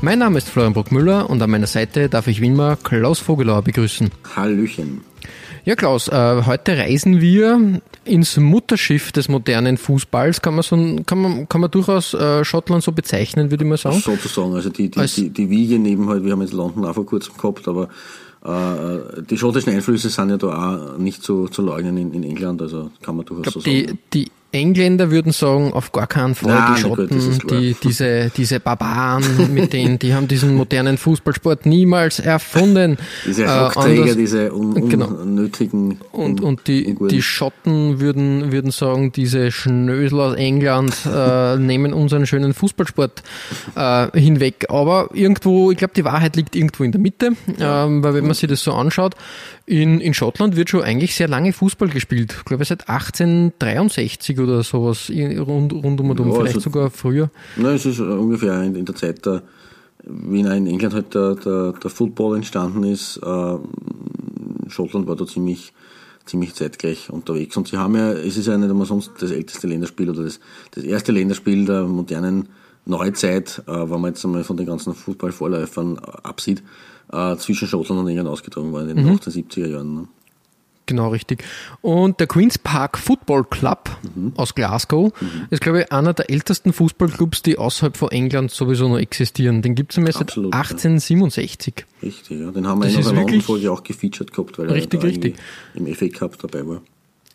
Mein Name ist Florian Bruckmüller und an meiner Seite darf ich wie immer Klaus Vogelauer begrüßen. Hallöchen. Ja, Klaus, äh, heute reisen wir ins Mutterschiff des modernen Fußballs. Kann man, so, kann man, kann man durchaus äh, Schottland so bezeichnen, würde ich mal sagen. Sozusagen, also die, die, Als- die, die Wiege neben halt, wir haben jetzt London auch vor kurzem gehabt, aber äh, die schottischen Einflüsse sind ja da auch nicht zu, zu leugnen in, in England, also kann man durchaus Ich so glaube, die, sagen. die Engländer würden sagen, auf gar keinen Fall Nein, die Schotten, klar. die, diese, diese Barbaren, mit denen, die haben diesen modernen Fußballsport niemals erfunden. Diese Äh, Rockträger, anders- diese un, genau. unnötigen Und, un, und die, die Schotten würden, würden sagen, diese Schnösel aus England äh, nehmen unseren schönen Fußballsport äh, hinweg. Aber irgendwo, ich glaube, die Wahrheit liegt irgendwo in der Mitte, ähm, weil wenn man sich das so anschaut, in, in Schottland wird schon eigentlich sehr lange Fußball gespielt. Ich glaube, seit 1863 oder sowas, rund, rund um und um, Ja, vielleicht also- sogar früher. Nein, es ist äh, ungefähr in, in der Zeit, der, wie in England halt der, der, der Football entstanden ist. Äh, Schottland war da ziemlich, ziemlich zeitgleich unterwegs. Und sie haben ja, es ist ja nicht einmal sonst das älteste Länderspiel oder das, das erste Länderspiel der modernen Neuzeit, äh, wenn man jetzt einmal von den ganzen Fußballvorläufern äh, absieht, äh, zwischen Schottland und England ausgetragen worden in den 1870er Jahren. Ne? Genau, richtig. Und der Queen's Park Football Club Mhm. aus Glasgow ist, glaube ich, einer der ältesten Fußballclubs, die außerhalb von England sowieso noch existieren. Den gibt es nämlich seit Absolut, ja. 1867. Richtig, ja. Den haben wir Das in unserer wirklich- London-Folge auch gefeatured gehabt, weil Richtig, er richtig. im FA Cup dabei war.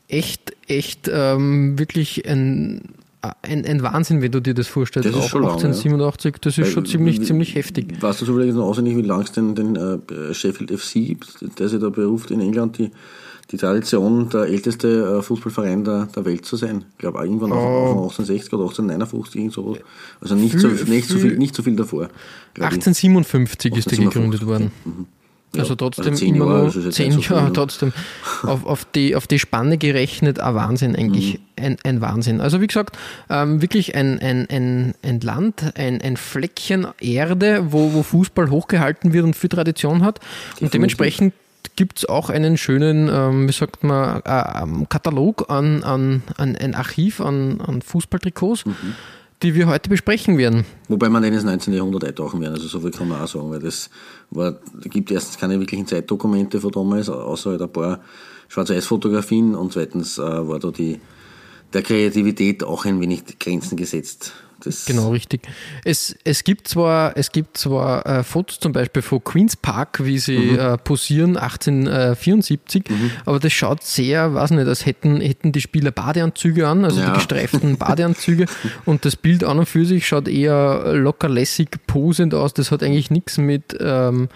Echt, echt ähm, wirklich ein, ein, ein Wahnsinn, wenn du dir das vorstellst. Das ist Auch schon lang, ja. 1887, das ist schon Weil, ziemlich, wie- ziemlich heftig. Weißt du zufällig noch auswendig, wie lange es den, den äh, Sheffield FC der sich da beruft in England, die, die Tradition, der älteste äh, Fußballverein der, der Welt zu sein? Ich glaube, irgendwann Oh. auf, auf 1860 oder 1859, irgend sowas. Also nicht, so, Viel- nicht, so viel- nicht so viel davor. glaub ich. 1857 ist der 1857, gegründet worden. Ja, Also trotzdem also zehn immer Jahre, jetzt zehn nicht so Jahre, trotzdem auf, auf, die, auf die Spanne gerechnet, ein Wahnsinn eigentlich, Mhm. ein, ein Wahnsinn. Also wie gesagt, ähm, wirklich ein, ein, ein, ein Land, ein, ein Fleckchen Erde, wo, wo Fußball hochgehalten wird und viel Tradition hat. Und dementsprechend gibt es auch einen schönen, ähm, wie sagt man, äh, ähm, Katalog an, an, an ein Archiv an, an Fußballtrikots, Mhm. die wir heute besprechen werden. Wobei man den ins 19. Jahrhundert eintauchen werden, also so viel kann man auch sagen, weil das war, gibt erstens keine wirklichen Zeitdokumente von damals, außer halt ein paar Schwarz-Weiß-Fotografien und zweitens äh, war da die, der Kreativität auch ein wenig Grenzen gesetzt. Das, Genau, richtig. Es, es gibt zwar, es gibt zwar äh, Fotos zum Beispiel von Queen's Park, wie sie Mhm. äh, posieren, 1874, aber das schaut sehr, weiß nicht, als hätten, hätten die Spieler Badeanzüge an, also Ja. die gestreiften Badeanzüge und das Bild an und für sich schaut eher locker lässig posend aus. Das hat eigentlich nichts mit, ähm,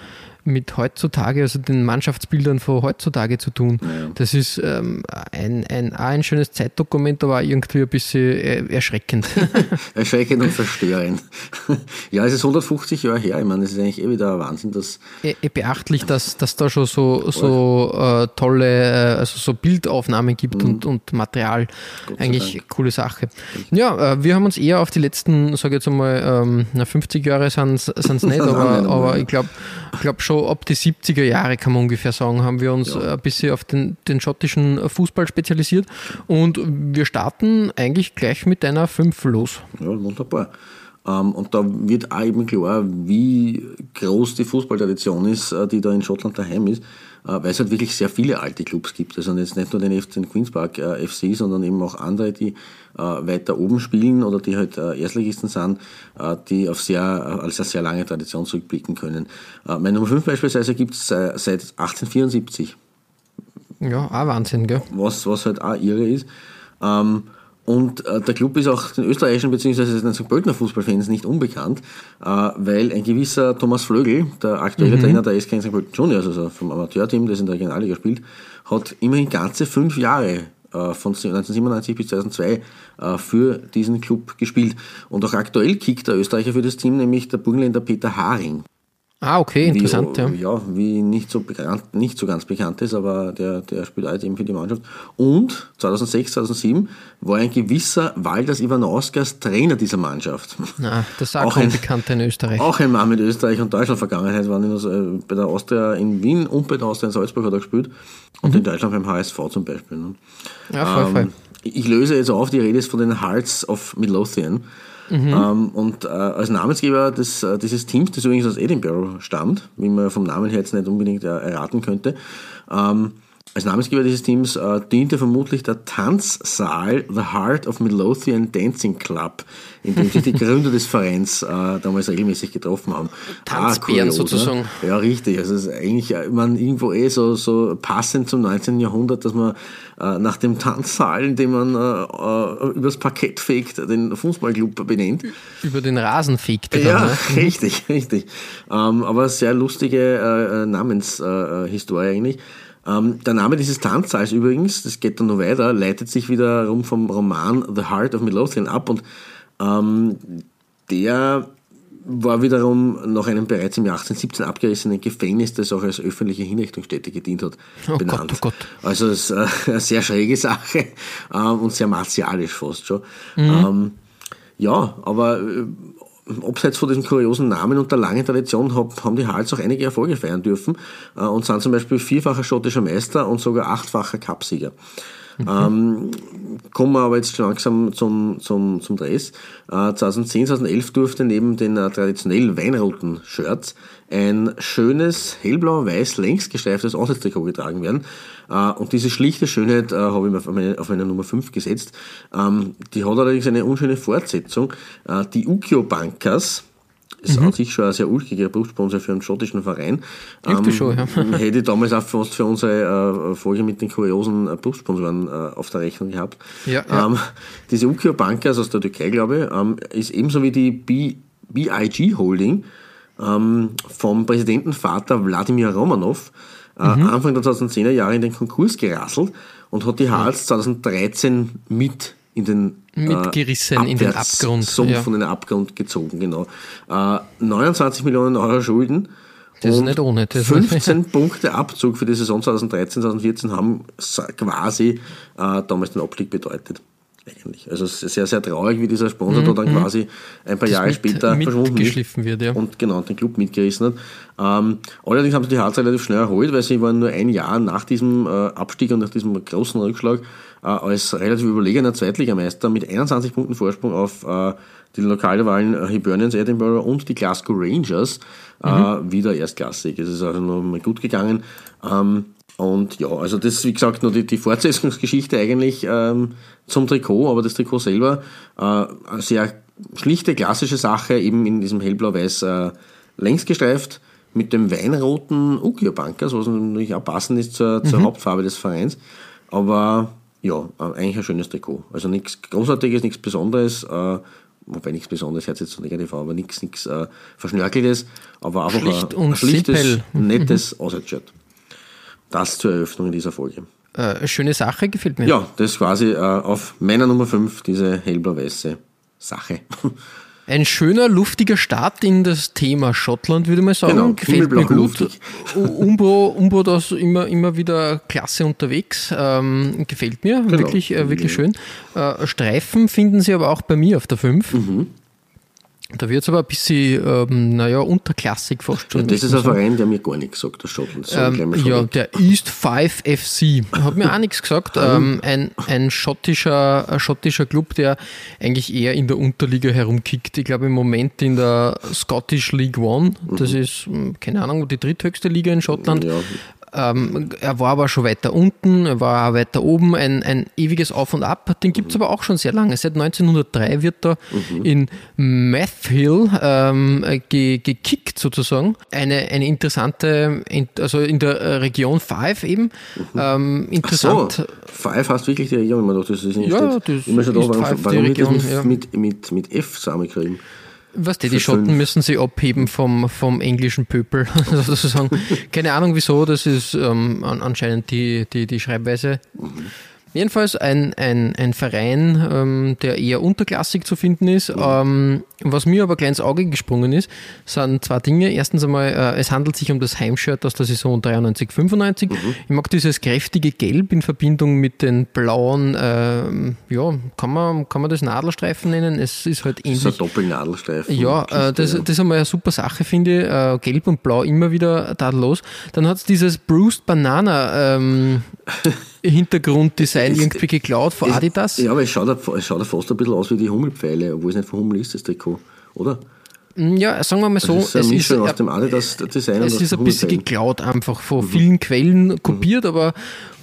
mit heutzutage, also den Mannschaftsbildern von heutzutage zu tun. Das ist ähm, ein, ein, ein schönes Zeitdokument, aber irgendwie ein bisschen erschreckend. Erschreckend und verstörend. ja, es ist 150 Jahre her. Ich meine, es ist eigentlich eh wieder ein Wahnsinn, dass eh beachtlich, dass, dass da schon so, so äh, tolle, äh, also so Bildaufnahmen gibt und, und Material. Eigentlich Dank. coole Sache. Ja, äh, wir haben uns eher auf die letzten, sage ich jetzt einmal, ähm, na, 50 Jahre sind es nicht, aber, aber ja. ich glaube glaub schon ab die 70er Jahre kann man ungefähr sagen, haben wir uns Ja. ein bisschen auf den, den schottischen Fußball spezialisiert und wir starten eigentlich gleich mit einer 5 los. Ja, wunderbar. Ähm, und da wird auch eben klar, wie groß die Fußballtradition ist, äh, die da in Schottland daheim ist, äh, weil es halt wirklich sehr viele alte Clubs gibt. Also jetzt nicht nur den FC den Queen's Park äh, FC, sondern eben auch andere, die weiter oben spielen oder die halt Erstligisten sind, die auf sehr, als eine sehr lange Tradition zurückblicken können. Meine Nummer 5 beispielsweise gibt es seit 1874 Ja, auch Wahnsinn, gell? was, was halt auch irre ist. Ähm, und äh, der Club ist auch den österreichischen bzw. den St. Pöltener Fußballfans nicht unbekannt, äh, weil ein gewisser Thomas Flögel, der aktuelle mhm. Trainer der SK St. Pölten Juniors, also vom Amateurteam, das in der Regionalliga spielt, hat immerhin ganze fünf Jahre äh, von 1997 bis 2002 äh, für diesen Club gespielt. Und auch aktuell kickt der Österreicher für das Team, nämlich der Burgenländer Peter Haring. Ah, okay, interessant, wie, ja. Ja, wie nicht so bekannt, nicht so ganz bekannt ist, aber der, der spielt halt eben für die Mannschaft. Und 2006, 2007 war ein gewisser Walders Ivanauskas Trainer dieser Mannschaft. Na, das ist auch, ein Bekannter in Österreich. Auch ein Mann mit Österreich und Deutschland Vergangenheit, waren also bei der Austria in Wien und bei der Austria in Salzburg hat er gespielt. Und mhm. in Deutschland beim HSV zum Beispiel. Ne? Ja, voll, ähm, voll. Ich löse jetzt auf, die Rede ist von den Hearts of Midlothian. Mhm. Ähm, und äh, als Namensgeber des, äh, dieses Teams, das übrigens aus Edinburgh stammt, wie man vom Namen her jetzt nicht unbedingt äh, erraten könnte, ähm, als Namensgeber dieses Teams äh, diente vermutlich der Tanzsaal The Heart of Midlothian Dancing Club, in dem sich die Gründer des Vereins äh, damals regelmäßig getroffen haben. Tanzbären ah, sozusagen. Ja, richtig. Also es ist eigentlich, äh, man irgendwo eh so, so passend zum 19. Jahrhundert, dass man äh, nach dem Tanzsaal, in dem man äh, äh, übers Parkett fegt, den Fußballclub benennt. Über den Rasen fegt. Dann, ja, ne? richtig, richtig. Ähm, aber sehr lustige Namenshistorie eigentlich. Ähm, der Name dieses Tanzsaals übrigens, das geht dann noch weiter, leitet sich wiederum vom Roman The Heart of Midlothian ab und ähm, der war wiederum nach einem bereits im Jahr 1817 abgerissenen Gefängnis, das auch als öffentliche Hinrichtungsstätte gedient hat, oh benannt. Gott, oh Gott. Also es ist äh, eine sehr schräge Sache äh, und sehr martialisch fast schon. Mhm. Ähm, ja, aber äh, abseits von diesem kuriosen Namen und der langen Tradition haben die Hals auch einige Erfolge feiern dürfen äh, und sind zum Beispiel vierfacher schottischer Meister und sogar achtfacher Cupsieger. Mhm. Ähm, kommen wir aber jetzt langsam zum, zum, zum Dress. Äh, 2010, 2011 durfte neben den äh, traditionellen weinroten Shirts ein schönes hellblau-weiß längs gestreiftes Auswärtstrikot getragen werden. Äh, und diese schlichte Schönheit äh, habe ich mir auf meine, auf meine Nummer 5 gesetzt. Ähm, die hat allerdings eine unschöne Fortsetzung. Äh, die Ukio Bankers, ist mhm. an sich schon ein sehr ulkiger Brustsponsor für einen schottischen Verein. Ähm, schon, ja. hätte ich damals auch fast für unsere äh, Folge mit den kuriosen äh, Brustsponsoren äh, auf der Rechnung gehabt. Ja, ja. Ähm, diese Ukio Bankers aus der Türkei, glaube ich, ähm, ist ebenso wie die B BIG Holding ähm, vom Präsidentenvater Wladimir Romanov äh, mhm. Anfang der 2010er Jahre in den Konkurs gerasselt und hat die Hals 2013 mit in den mitgerissen äh, in den Abgrund. Sumpf ja. von den Abgrund gezogen, genau. Äh, 29 Millionen Euro Schulden. Das ist nicht ohne. Das 15 Punkte Abzug für die Saison 2013, 2014 haben quasi äh, damals den Abstieg bedeutet. Eigentlich. Also es ist sehr, sehr traurig, wie dieser Sponsor mhm. da dann quasi ein paar das Jahre mit, später verschwunden ist wird, ja. und genau den Club mitgerissen hat. Ähm, allerdings haben sie die Harz relativ schnell erholt, weil sie waren nur ein Jahr nach diesem äh, Abstieg und nach diesem großen Rückschlag äh, als relativ überlegener Zweitligameister mit 21 Punkten Vorsprung auf äh, die Lokalrivalen äh, Hibernians Edinburgh und die Glasgow Rangers äh, mhm. wieder erstklassig. Es ist also noch mal gut gegangen. Ähm, und ja, also das ist wie gesagt nur die, die Fortsetzungsgeschichte eigentlich ähm, zum Trikot, aber das Trikot selber äh, eine sehr schlichte, klassische Sache, eben in diesem hellblau-weiß äh, längs gestreift mit dem weinroten Ukio Bankers, was natürlich auch passend ist zur, zur mhm. Hauptfarbe des Vereins. Aber ja, eigentlich ein schönes Trikot. Also nichts Großartiges, nichts Besonderes, äh, wobei nichts Besonderes hört sich jetzt so negativ an, aber nichts, nichts äh, Verschnörkeltes, aber einfach Schlicht ein, ein schlichtes, simpel. nettes Auswärtsshirt. Das zur Eröffnung in dieser Folge. Äh, schöne Sache, gefällt mir. Ja, das ist quasi äh, auf meiner Nummer 5, diese hellblau-weiße Sache. Ein schöner, luftiger Start in das Thema Schottland, würde man sagen. Genau, Gefällt mir gut. Umbro, Umbro da immer, immer wieder klasse unterwegs. Ähm, gefällt mir. Genau. Wirklich, äh, wirklich schön. Äh, Streifen finden Sie aber auch bei mir auf der 5. Mhm. Da wird es aber ein bisschen, ähm, naja, unterklassig fast schon. Ja, das ist ein Verein, der mir gar nichts sagt, der Schottland. Ähm, ja, der East 5 FC. Hat mir auch nichts gesagt. ähm, ein, ein, schottischer, ein schottischer Club, der eigentlich eher in der Unterliga herumkickt. Ich glaube im Moment in der Scottish League One. Das mhm. ist, hm, keine Ahnung, die dritthöchste Liga in Schottland. Ja. Ähm, er war aber schon weiter unten, er war auch weiter oben, ein, ein ewiges Auf und Ab. Den gibt es aber auch schon sehr lange. Seit 1903 wird er Mhm. in Math Hill ähm, ge, gekickt sozusagen. Eine, eine interessante, in- also in der äh, Region 5 eben. Ähm, Mhm. So, interessant. Five hast wirklich die Region immer doch, das ist nicht Ja, steht das immer schon da, ist warum, Five die warum das Region, mit, ja. mit, mit, mit F zusammenkriegen? Was die, die Schotten fünf. müssen sie abheben vom, vom englischen Pöbel, sozusagen. Keine Ahnung wieso, das ist ähm, an, anscheinend die, die, die Schreibweise. Jedenfalls ein, ein, ein Verein, ähm, der eher unterklassig zu finden ist. Ähm, was mir aber gleich ins Auge gesprungen ist, sind zwei Dinge. Erstens einmal, äh, es handelt sich um das Heimshirt aus der Saison 93, 95. Ich mag dieses kräftige Gelb in Verbindung mit den blauen, ähm, ja, kann man, kann man das Nadelstreifen nennen? Es ist halt Das ist ein ähnlich. Doppelnadelstreifen. Ja, äh, das, das ist einmal eine super Sache, finde ich. Äh, Gelb und Blau immer wieder tadellos. Dann hat es dieses Bruised Banana ähm, Hintergrunddesign Ist- irgendwie geklaut von Es- Adidas. Ja, aber es schaut, ja- es schaut fast ein bisschen aus wie die Hummelpfeile, obwohl es nicht von Hummel ist, das Trikot, oder? Ja, sagen wir mal so, Das ist es ist, aus dem Adidas-Design und es ist ein bisschen geklaut einfach von Mhm. vielen Quellen kopiert, aber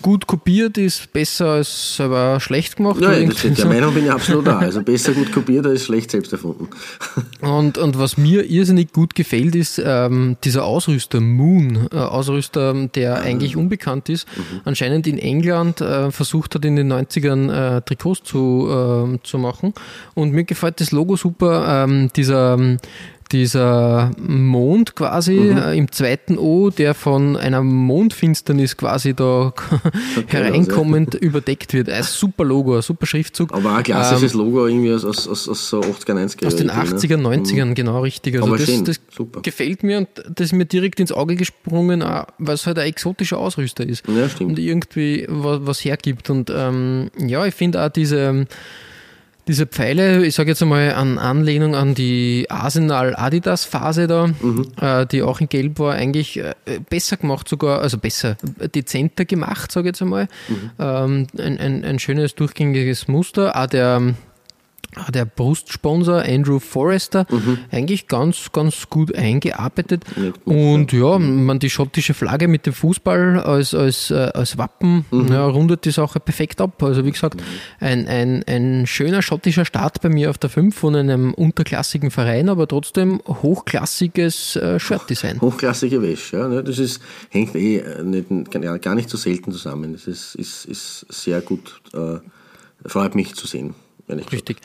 gut kopiert ist besser als selber schlecht gemacht. Ja, das, der so. Meinung bin ich absolut da. Also besser gut kopiert als schlecht selbst erfunden. Und, und was mir irrsinnig gut gefällt, ist ähm, dieser Ausrüster Moon, äh, Ausrüster, der eigentlich unbekannt ist, anscheinend in England äh, versucht hat, in den 90ern äh, Trikots zu, ähm, zu machen. Und mir gefällt das Logo super, ähm, dieser ähm, dieser Mond quasi äh, im zweiten O, der von einer Mondfinsternis quasi da hereinkommend überdeckt wird. Ein super Logo, ein super Schriftzug. Aber ein klassisches Logo irgendwie aus, aus, aus, aus so 80er, 90er Ähm, Aus den Jahren, ne? 80er, 90ern, genau richtig. Also Aber das, schön, das super. gefällt mir und das ist mir direkt ins Auge gesprungen, auch weil es halt ein exotischer Ausrüster ist. Ja, stimmt. Und irgendwie was, was hergibt. Und ähm, ja, ich finde auch diese, diese Pfeile, ich sage jetzt einmal an Anlehnung an die Arsenal-Adidas-Phase da, Mhm. äh, die auch in Gelb war, eigentlich äh, besser gemacht sogar, also besser, dezenter gemacht, sage ich jetzt einmal. Mhm. Ähm, ein, ein, ein schönes durchgängiges Muster. Auch der der Brustsponsor Andrew Forrester eigentlich ganz, ganz gut eingearbeitet. Ja, gut, und ja, man die schottische Flagge mit dem Fußball als, als, äh, als Wappen ja, rundet die Sache perfekt ab. Also wie gesagt, ein, ein, ein schöner schottischer Start bei mir auf der 5 von einem unterklassigen Verein, aber trotzdem hochklassiges äh, Shirtdesign. Hochklassige Wäsche, ja. ne, Das ist, hängt eh nicht, gar gar nicht so selten zusammen. Das ist, ist, ist sehr gut, äh, freut mich zu sehen. Richtig.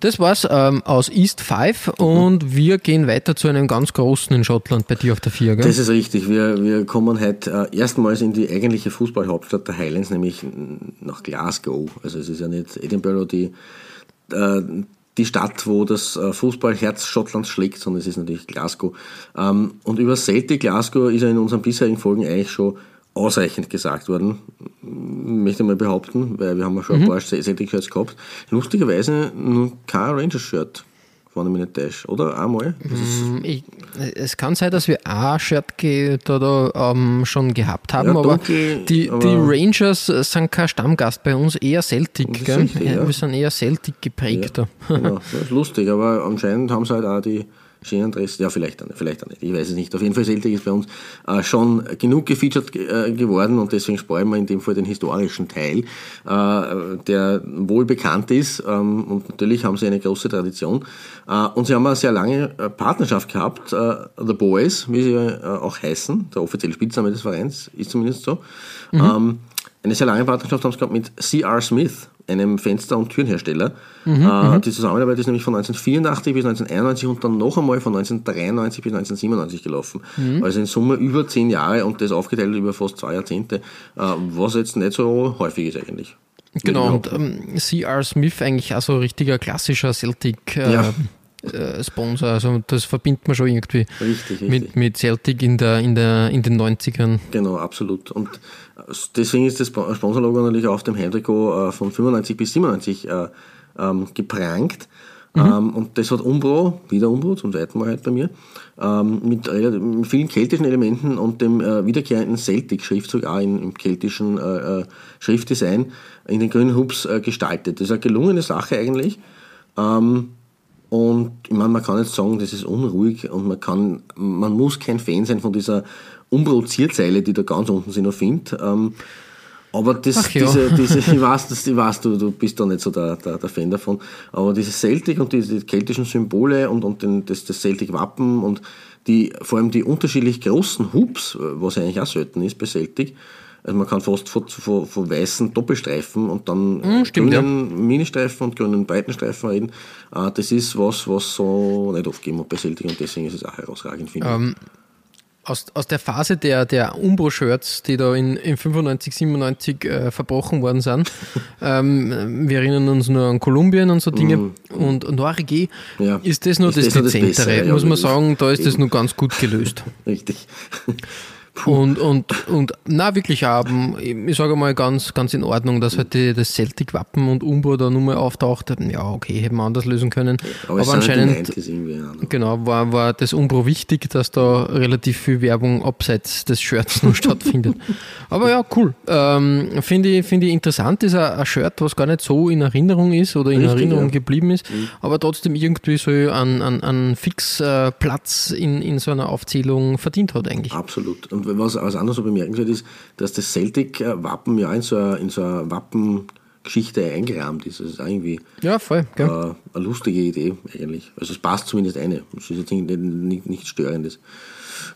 Das war's ähm, aus East 5 und wir gehen weiter zu einem ganz großen in Schottland bei dir auf der 4. Gell? Das ist richtig. Wir, wir kommen heute äh, erstmals in die eigentliche Fußballhauptstadt der Highlands, nämlich nach Glasgow. Also es ist ja nicht Edinburgh die, äh, die Stadt, wo das äh, Fußballherz Schottlands schlägt, sondern es ist natürlich Glasgow. Ähm, und über Celtic Glasgow ist ja in unseren bisherigen Folgen eigentlich schon ausreichend gesagt worden, möchte ich mal behaupten, weil wir haben ja schon ein paar Celtic-Shirts gehabt. Lustigerweise nur kein Rangers-Shirt, wenn ich mich nicht täusche, oder? Einmal? Ist- Ich, es kann sein, dass wir ein Shirt ge, da, da ähm, schon gehabt haben, Ja, aber, dunkel, die, aber- die Rangers sind kein Stammgast bei uns, eher Celtic. Gell? richtig, ja. Wir sind eher Celtic geprägt. da. Genau, das ist lustig, aber anscheinend haben sie halt auch die schönen Dressen, ja vielleicht auch nicht, vielleicht auch nicht, ich weiß es nicht. Auf jeden Fall Celtic ist bei uns äh, schon genug gefeatured äh, geworden und deswegen sparen wir in dem Fall den historischen Teil, äh, der wohl bekannt ist ähm, und natürlich haben sie eine große Tradition. Äh, und sie haben eine sehr lange äh, Partnerschaft gehabt, äh, The Boys, wie sie auch heißen, der offizielle Spitzname des Vereins ist zumindest so. Ähm, eine sehr lange Partnerschaft haben sie gehabt mit C.R. Smith, einem Fenster- und Türenhersteller. äh, die Zusammenarbeit ist nämlich von 1984 bis 1991 und dann noch einmal von 1993 bis 1997 gelaufen. Also in Summe über zehn Jahre und das aufgeteilt über fast zwei Jahrzehnte, äh, was jetzt nicht so häufig ist eigentlich. Genau, und ähm, C.R. Smith eigentlich auch so ein richtiger klassischer Celtic äh, Ja. Äh, Sponsor. Also das verbindet man schon irgendwie Richtig, richtig. mit, mit Celtic in, der, in, der, in den 90ern. Genau, absolut. Und deswegen ist das Sp- Sponsorlogo natürlich auf dem Heimtrikot äh, von 95 bis 97 äh, ähm, geprangt. Ähm, und das hat Umbro, wieder Umbro, zum zweiten Mal halt bei mir, ähm, mit, vielen keltischen Elementen und dem äh, wiederkehrenden Celtic-Schriftzug auch in, im keltischen äh, äh, Schriftdesign in den grünen Hubs äh, gestaltet. Das ist eine gelungene Sache eigentlich. Ähm, und ich meine, man kann jetzt sagen, das ist unruhig und man kann, man muss kein Fan sein von dieser Umbro-Zierzeile, die da ganz unten sind, noch finde. Ähm, aber das, Ach diese, diese, ich weiß, das, ich weiß du, du bist da nicht so der, der, der Fan davon, aber diese Celtic und diese keltischen Symbole und, und den, das, das Celtic-Wappen und die, vor allem die unterschiedlich großen Hubs, was eigentlich auch selten ist bei Celtic, also man kann fast von, von, von weißen Doppelstreifen und dann Mm, stimmt, grünen Ministreifen und grünen Breitenstreifen reden. Äh, das ist was, was so nicht oft gegeben bei Celtic und deswegen ist es auch herausragend, finde Ähm, aus, aus der Phase der, der Umbro-Shirts, die da in, in 95, 97 äh, verbrochen worden sind. ähm, wir erinnern uns nur an Kolumbien und so Dinge. Und, und Norwegen Ja. ist das nur Ist das das nur das Dezentere, Bessere, ja, muss man das ist- sagen. Da ist das eben. nur ganz gut gelöst. ich. Richtig. Und, und, und na wirklich, ähm, ich sage mal ganz, ganz in Ordnung, dass halt die, das Celtic-Wappen und Umbro da nur mal auftaucht. Ja, okay, hätten wir anders lösen können. Aber, Aber halt anscheinend 90s irgendwie. Ja, ne? Genau, war, war das Umbro wichtig, dass da relativ viel Werbung abseits des Shirts noch stattfindet. Aber ja, cool. Ähm, Finde ich, finde ich interessant, ist ein, ein Shirt, was gar nicht so in Erinnerung ist oder in Richtig, Erinnerung ja. Mhm. geblieben ist, aber trotzdem irgendwie so einen, einen, einen Fixplatz in, in so einer Aufzählung verdient hat eigentlich. Absolut. Und was, was anderes so bemerkenswert ist, dass das Celtic-Wappen ja in so eine, in so eine Wappengeschichte eingerahmt ist. Das ist irgendwie Ja, voll. Äh, eine lustige Idee eigentlich. Also es passt zumindest eine. Es ist jetzt nicht, nicht, nichts Störendes.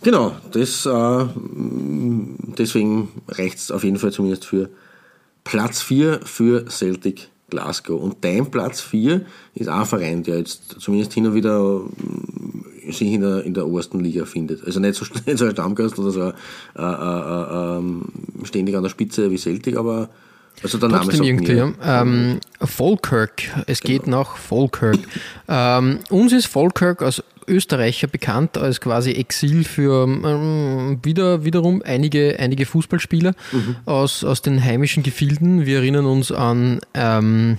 Genau, das, äh, m, deswegen reicht es auf jeden Fall zumindest für Platz 4 für Celtic Glasgow. Und dein Platz 4 ist auch ein Verein, der jetzt zumindest hin und wieder mm, sich in der, in der obersten Liga findet. Also nicht so, nicht so ein Stammgast oder so äh, äh, äh, ähm, ständig an der Spitze wie Celtic, aber also der Name Trotzdem irgendwie, ja. Ähm, Falkirk, es geht nach Falkirk. ähm, uns ist Falkirk als Österreicher bekannt als quasi Exil für ähm, wieder, wiederum einige, einige Fußballspieler aus, aus den heimischen Gefilden. Wir erinnern uns an ähm,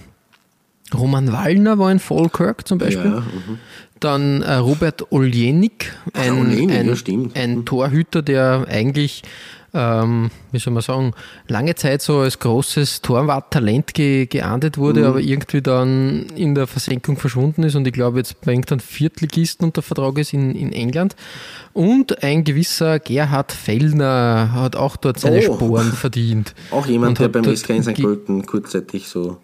Roman Wallner war in Falkirk zum Beispiel. Ja, mhm. Dann äh, Robert Oljenik, ein, Oljenik, ein, ein Torhüter, der eigentlich, ähm, wie soll man sagen, lange Zeit so als großes Torwarttalent ge geahndet wurde, aber irgendwie dann in der Versenkung verschwunden ist und ich glaube jetzt bei irgendeinem Viertligisten unter Vertrag ist in, in England. Und ein gewisser Gerhard Fellner hat auch dort seine Oh. Sporen verdient. Auch jemand, der beim SK in St. Pölten kurzzeitig so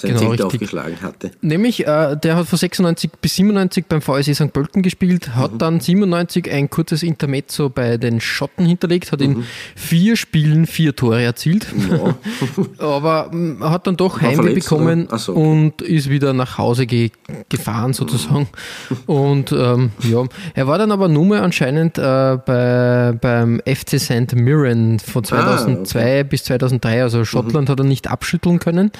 sein Genau, Zelt richtig. aufgeschlagen hatte. Nämlich, äh, der hat von 96 bis 97 beim VSE St. Pölten gespielt, hat dann 97 ein kurzes Intermezzo bei den Schotten hinterlegt, hat in vier Spielen vier Tore erzielt, Ja. aber mm, hat dann doch Heimweh bekommen so, okay. und ist wieder nach Hause ge gefahren sozusagen. und ähm, ja, er war dann aber nur mal anscheinend äh, bei, beim FC St. Mirren von 2002 bis 2003, also Schottland hat er nicht abschütteln können.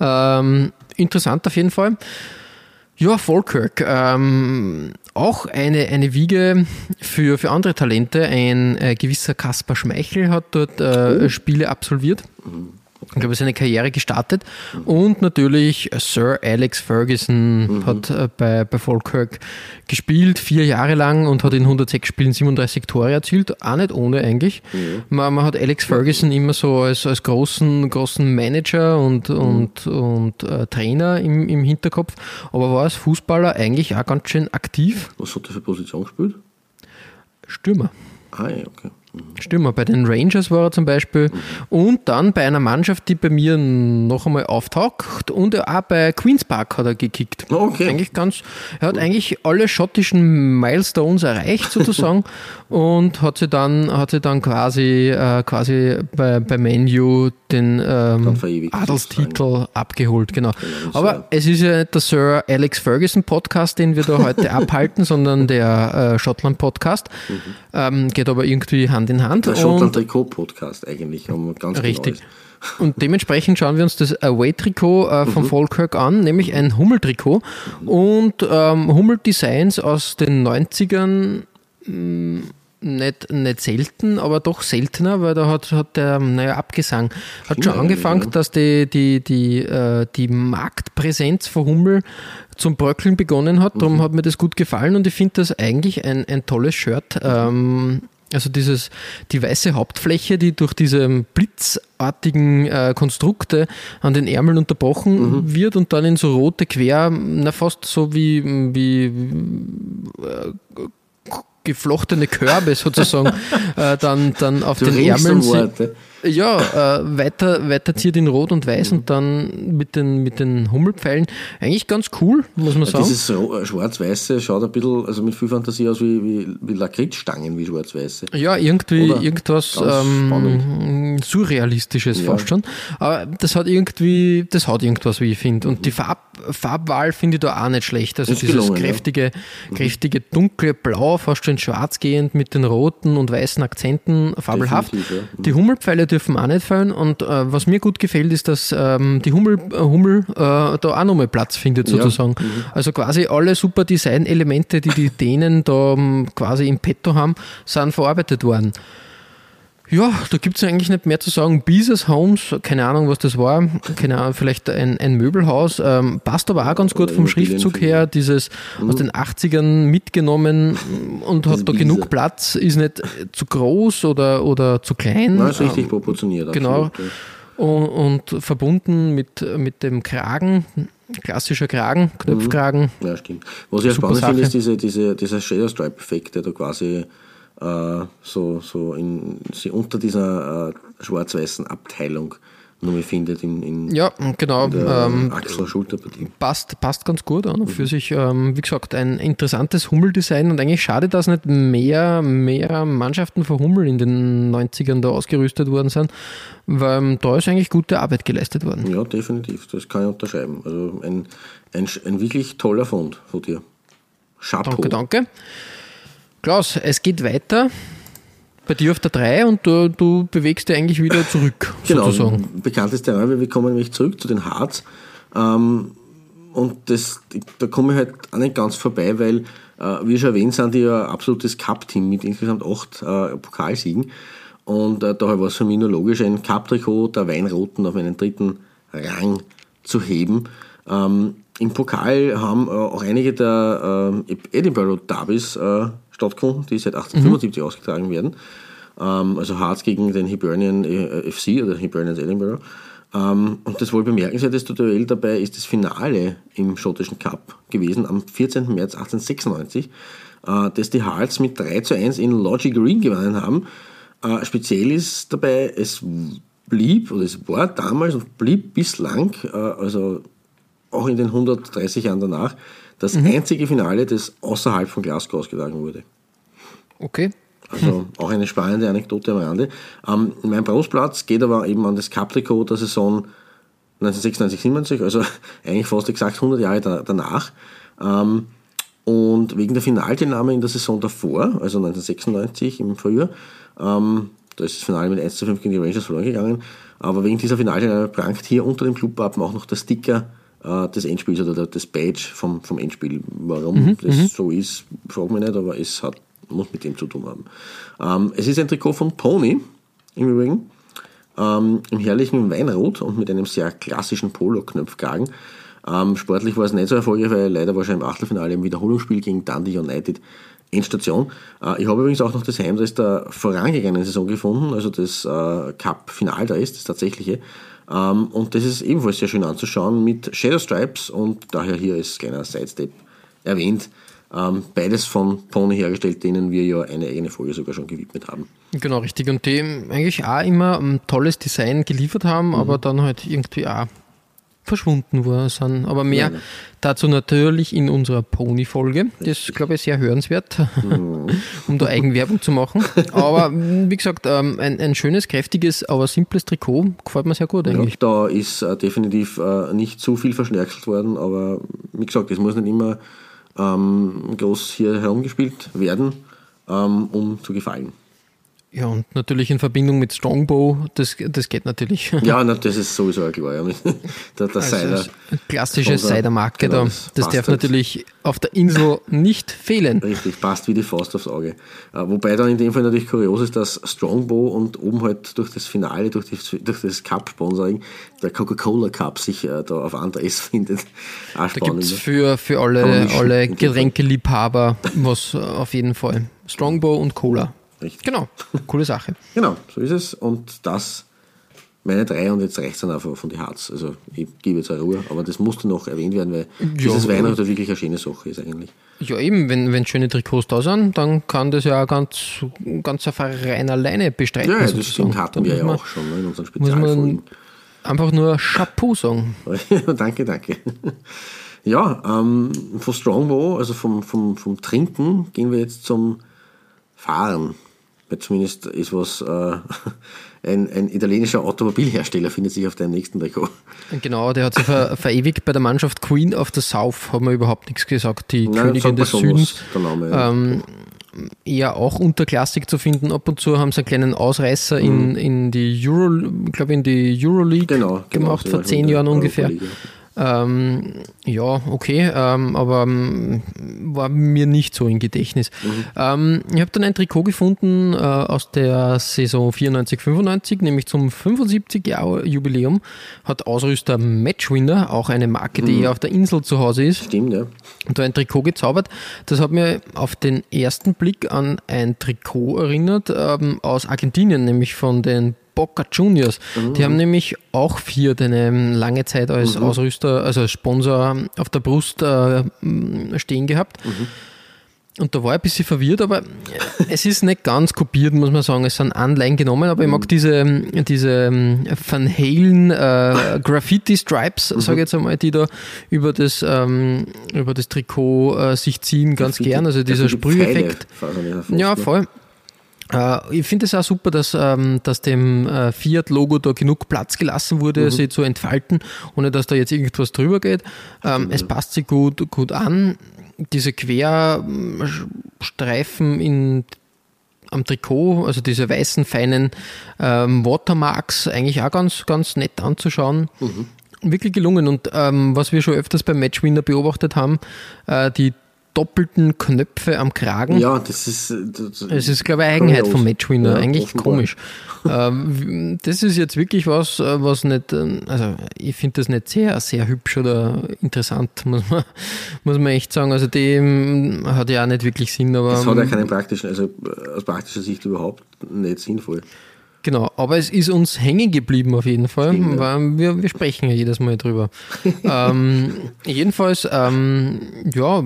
Ähm, interessant auf jeden Fall. Ja, Falkirk. Ähm, auch eine, eine Wiege für, für andere Talente. Ein äh, gewisser Kaspar Schmeichel hat dort äh, Spiele absolviert. Ich glaube, seine Karriere gestartet. Und natürlich Sir Alex Ferguson hat äh, bei, bei Falkirk gespielt, vier Jahre lang und hat in 106 Spielen 37 Tore erzielt. Auch nicht ohne eigentlich. Man, man hat Alex Ferguson immer so als, als großen, großen Manager und, und, und äh, Trainer im, im Hinterkopf, aber war als Fußballer eigentlich auch ganz schön aktiv. Was hat er für Position gespielt? Stürmer. Ah, ja, okay. Mhm. Stürmer. Bei den Rangers war er zum Beispiel. Und dann bei einer Mannschaft, die bei mir noch einmal auftaucht. Und auch bei Queen's Park hat er gekickt. Okay. Eigentlich ganz, er hat eigentlich alle schottischen Milestones erreicht sozusagen und hat sie dann, hat sie dann quasi, äh, quasi bei, bei Menu den ähm, Adelstitel abgeholt. Genau. das Aber es ist ja nicht der Sir Alex Ferguson Podcast, den wir da heute abhalten, sondern der äh, Schottland Podcast. Ähm, geht aber irgendwie Hand in Hand. Der Schottland-Trikot-Podcast eigentlich, um ganz Richtig. genau und dementsprechend schauen wir uns das Away-Trikot äh, von Falkirk an, nämlich ein Hummel-Trikot. Und ähm, Hummel-Designs aus den 90ern mh, nicht, nicht selten, aber doch seltener, weil da hat, hat der, naja, Abgesang, hat schon angefangen, ja. dass die, die, die, äh, die Marktpräsenz von Hummel zum Bröckeln begonnen hat. Darum hat mir das gut gefallen und ich finde das eigentlich ein, ein tolles Shirt. Ähm, also dieses, die weiße Hauptfläche, die durch diese blitzartigen äh, Konstrukte an den Ärmeln unterbrochen wird und dann in so rote Quer, na fast so wie, wie äh, geflochtene Körbe sozusagen äh, dann, dann auf Du den Ärmeln um. Worte. Ja, äh, weiter, weiter ziert in Rot und Weiß und dann mit den, mit den Hummelpfeilen. Eigentlich ganz cool, muss man sagen. Dieses äh, Schwarz-Weiße schaut ein bisschen, also mit viel Fantasie aus wie, wie, wie Lakritzstangen, wie Schwarz-Weiße. Ja, irgendwie Oder? irgendwas ähm, Surrealistisches Ja. fast schon. Aber das hat irgendwie, das hat irgendwas, wie ich finde. Und die Farb, Farbwahl finde ich da auch nicht schlecht. Also Ist dieses gelungen, ja. kräftige, kräftige dunkle Blau, fast schon schwarz gehend mit den roten und weißen Akzenten, fabelhaft. Ja. Die Hummelpfeile dürfen auch nicht fallen. Und äh, was mir gut gefällt, ist, dass ähm, die Hummel, äh, Hummel äh, da auch nochmal Platz findet, Ja. sozusagen. Also quasi alle super Design-Elemente, die die Dänen da ähm, quasi im Petto haben, sind verarbeitet worden. Ja, da gibt es eigentlich nicht mehr zu sagen. Beezers Homes, keine Ahnung, was das war, keine Ahnung, vielleicht ein, ein Möbelhaus, ähm, passt aber auch ganz gut vom Schriftzug her, dieses aus den 80ern mitgenommen und hat da Beezer. genug Platz, ist nicht zu groß oder, oder zu klein. Na, ist richtig Ähm, proportioniert. Genau. absolut, und, und verbunden mit, mit dem Kragen, klassischer Kragen, Knöpfkragen. Ja, ja stimmt. Was ich auch Super spannend finde, ist diese, diese, dieser Shadow Stripe-Effekt, der da quasi äh, so, so in, sie unter dieser äh, schwarz-weißen Abteilung nur findet in, in Ja, genau. der Ähm, Achsel-Schulterpartie. passt, passt ganz gut an und Mhm. für sich, ähm, wie gesagt, ein interessantes Hummeldesign und eigentlich schade, dass nicht mehr, mehr Mannschaften von Hummel in den 90ern da ausgerüstet worden sind, weil ähm, da ist eigentlich gute Arbeit geleistet worden. Ja, definitiv. Das kann ich unterschreiben. Also ein, ein, ein wirklich toller Fund von dir. Chapeau. Danke, danke. Klaus, es geht weiter bei dir auf der 3 und du, du bewegst dich eigentlich wieder zurück, Genau, sozusagen. bekanntes Terrain. Wir kommen nämlich zurück zu den Hearts. Ähm, und das, da komme ich halt auch nicht ganz vorbei, weil, äh, wie schon erwähnt, sind die ja ein absolutes Cup-Team mit insgesamt acht äh, Pokalsiegen. Und äh, daher war es für mich nur logisch, ein Cup-Trikot der Weinroten auf einen dritten Rang zu heben. Ähm, Im Pokal haben äh, auch einige der äh, Edinburgh Derbys stattgefunden, die seit 1875 ausgetragen werden. Ähm, also Hearts gegen den Hibernian äh, FC oder Hibernians Edinburgh. Ähm, und das wohl bemerkenswerteste Duell dabei ist das Finale im schottischen Cup gewesen am 14. März 1896, äh, das die Hearts mit 3 zu 1 in Logic Green gewonnen haben. Äh, speziell ist dabei, es blieb, oder es war damals und blieb bislang, äh, also auch in den 130 Jahren danach, das einzige Finale, das außerhalb von Glasgow ausgetragen wurde. Okay. Also auch eine spannende Anekdote am Rande. Ähm, mein Brustplatz geht aber eben an das Cup-Trikot der Saison 1996, 97, also eigentlich fast exakt 100 Jahre da, danach. Ähm, und wegen der Finalteilnahme in der Saison davor, also 1996 im Frühjahr, ähm, da ist das Finale mit 1 zu 5 gegen die Rangers verloren gegangen, aber wegen dieser Finalteilnahme prangt hier unter dem Clubwappen auch noch der Sticker äh, des Endspiels oder der- das Badge vom, vom Endspiel. Warum das so ist, frage mich nicht, aber es hat, muss mit dem zu tun haben. Ähm, es ist ein Trikot von Pony, im Übrigen, ähm, im herrlichen Weinrot und mit einem sehr klassischen Polo-Knöpfkragen. Ähm, sportlich war es nicht so erfolgreich, weil leider war schon im Achtelfinale im Wiederholungsspiel gegen Dundee United Endstation. Äh, ich habe übrigens auch noch das Heimdress der vorangegangenen Saison gefunden, also das äh, Cup-Finaldress, das tatsächliche. Ähm, und das ist ebenfalls sehr schön anzuschauen mit Shadow Stripes und daher hier als kleiner Sidestep erwähnt. Ähm, beides von Pony hergestellt, denen wir ja eine eigene Folge sogar schon gewidmet haben. Genau, richtig. Und die eigentlich auch immer ein tolles Design geliefert haben, Mhm. aber dann halt irgendwie auch verschwunden war, sind. Aber mehr Ja. dazu natürlich in unserer Pony-Folge. Das ist, glaube ich, sehr hörenswert, Mhm. um da Eigenwerbung zu machen. Aber wie gesagt, ähm, ein, ein schönes, kräftiges, aber simples Trikot gefällt mir sehr gut eigentlich. da ist äh, definitiv äh, nicht zu viel verschnörkelt worden, aber wie gesagt, es muss nicht immer ähm, groß hier herumgespielt werden, ähm, um zu gefallen. Ja, und natürlich in Verbindung mit Strongbow, das, das geht natürlich. Ja, na, das ist sowieso klar. Ja. der der Also das klassische Cider-Marke genau, da. das darf halt. natürlich auf der Insel nicht fehlen. Richtig, passt wie die Faust aufs Auge. Äh, wobei dann in dem Fall natürlich kurios ist, dass Strongbow und oben halt durch das Finale, durch, die, durch das Cup-Sponsoring, der Coca-Cola Cup sich äh, da auf Andres findet. Auch Da gibt es ne? für, für alle, alle. Getränkeliebhaber was äh, auf jeden Fall. Strongbow und Cola. Richtig. Genau, coole Sache. Genau, so ist es. Und das meine drei und jetzt reicht es dann einfach von die Harz. Also ich gebe jetzt eine Ruhe, aber das musste noch erwähnt werden, weil dieses Weihnachten wirklich eine schöne Sache ist eigentlich. Ja, eben, wenn, wenn schöne Trikots da sind, dann kann das ja auch ganz, ganz ein Verein alleine bestreiten. Ja, das sozusagen. stimmt, hatten wir ja man auch schon ne, in unseren Spezialfolgen. Einfach nur Chapeau sagen. danke, danke. Ja, ähm, von Strongbow, also vom, vom, vom Trinken, gehen wir jetzt zum Fahren. Zumindest ist was, äh, ein, ein italienischer Automobilhersteller findet sich auf deinem nächsten Trikot. Genau, der hat sich ver verewigt bei der Mannschaft Queen of the South, haben wir überhaupt nichts gesagt. Die Nein, Königin des Südens. Name. ja. Ähm, eher auch unterklassig zu finden. Ab und zu haben sie einen kleinen Ausreißer in, in die Euro, glaube in die Euroleague Mhm. Genau, genau, gemacht vor zehn Jahren ungefähr. Europa-Liga. Ähm, ja, okay, ähm, aber ähm, war mir nicht so im Gedächtnis. Mhm. Ähm, ich habe dann ein Trikot gefunden äh, aus der Saison 94-95, nämlich zum 75-Jahr-Jubiläum hat Ausrüster Matchwinner, auch eine Marke, die Mhm. eher auf der Insel zu Hause ist, Stimmt, ja. und da ein Trikot gezaubert. Das hat mir auf den ersten Blick an ein Trikot erinnert ähm, aus Argentinien, nämlich von den Boca Juniors. Die haben nämlich auch Fiat eine lange Zeit als Ausrüster, also als Sponsor auf der Brust äh, stehen gehabt. Und da war ich ein bisschen verwirrt, aber es ist nicht ganz kopiert, muss man sagen. Es sind Anleihen genommen, aber ich mag diese, diese ähm, Van Halen äh, Graffiti Stripes, sage ich jetzt einmal, die da über das, ähm, über das Trikot äh, sich ziehen, ganz gern. Also dieser Sprüheffekt. Ja, ne? voll. Äh, ich finde es auch super, dass, ähm, dass dem äh, Fiat-Logo da genug Platz gelassen wurde, Mhm. sich zu entfalten, ohne dass da jetzt irgendwas drüber geht. Ähm, es passt sich gut, gut an. Diese Querstreifen in am Trikot, also diese weißen, feinen ähm, Watermarks, eigentlich auch ganz, ganz nett anzuschauen. Wirklich gelungen. Und ähm, was wir schon öfters beim Matchwinner beobachtet haben, äh, die doppelten Knöpfe am Kragen. Ja, das ist. äh, Das, ist, glaube ich, eine Eigenheit vom Matchwinner. Ja, Eigentlich offenbar. komisch. ähm, das ist jetzt wirklich was, äh, was nicht, äh, also ich finde das nicht sehr, sehr hübsch oder interessant, muss man, muss man echt sagen. Also die ähm, hat ja auch nicht wirklich Sinn, aber. Das hat ja ähm, keinen praktischen, also aus praktischer Sicht überhaupt nicht sinnvoll. Genau, aber es ist uns hängen geblieben auf jeden Fall, Stimmt, weil wir, wir sprechen ja jedes Mal drüber. ähm, jedenfalls, ähm, ja,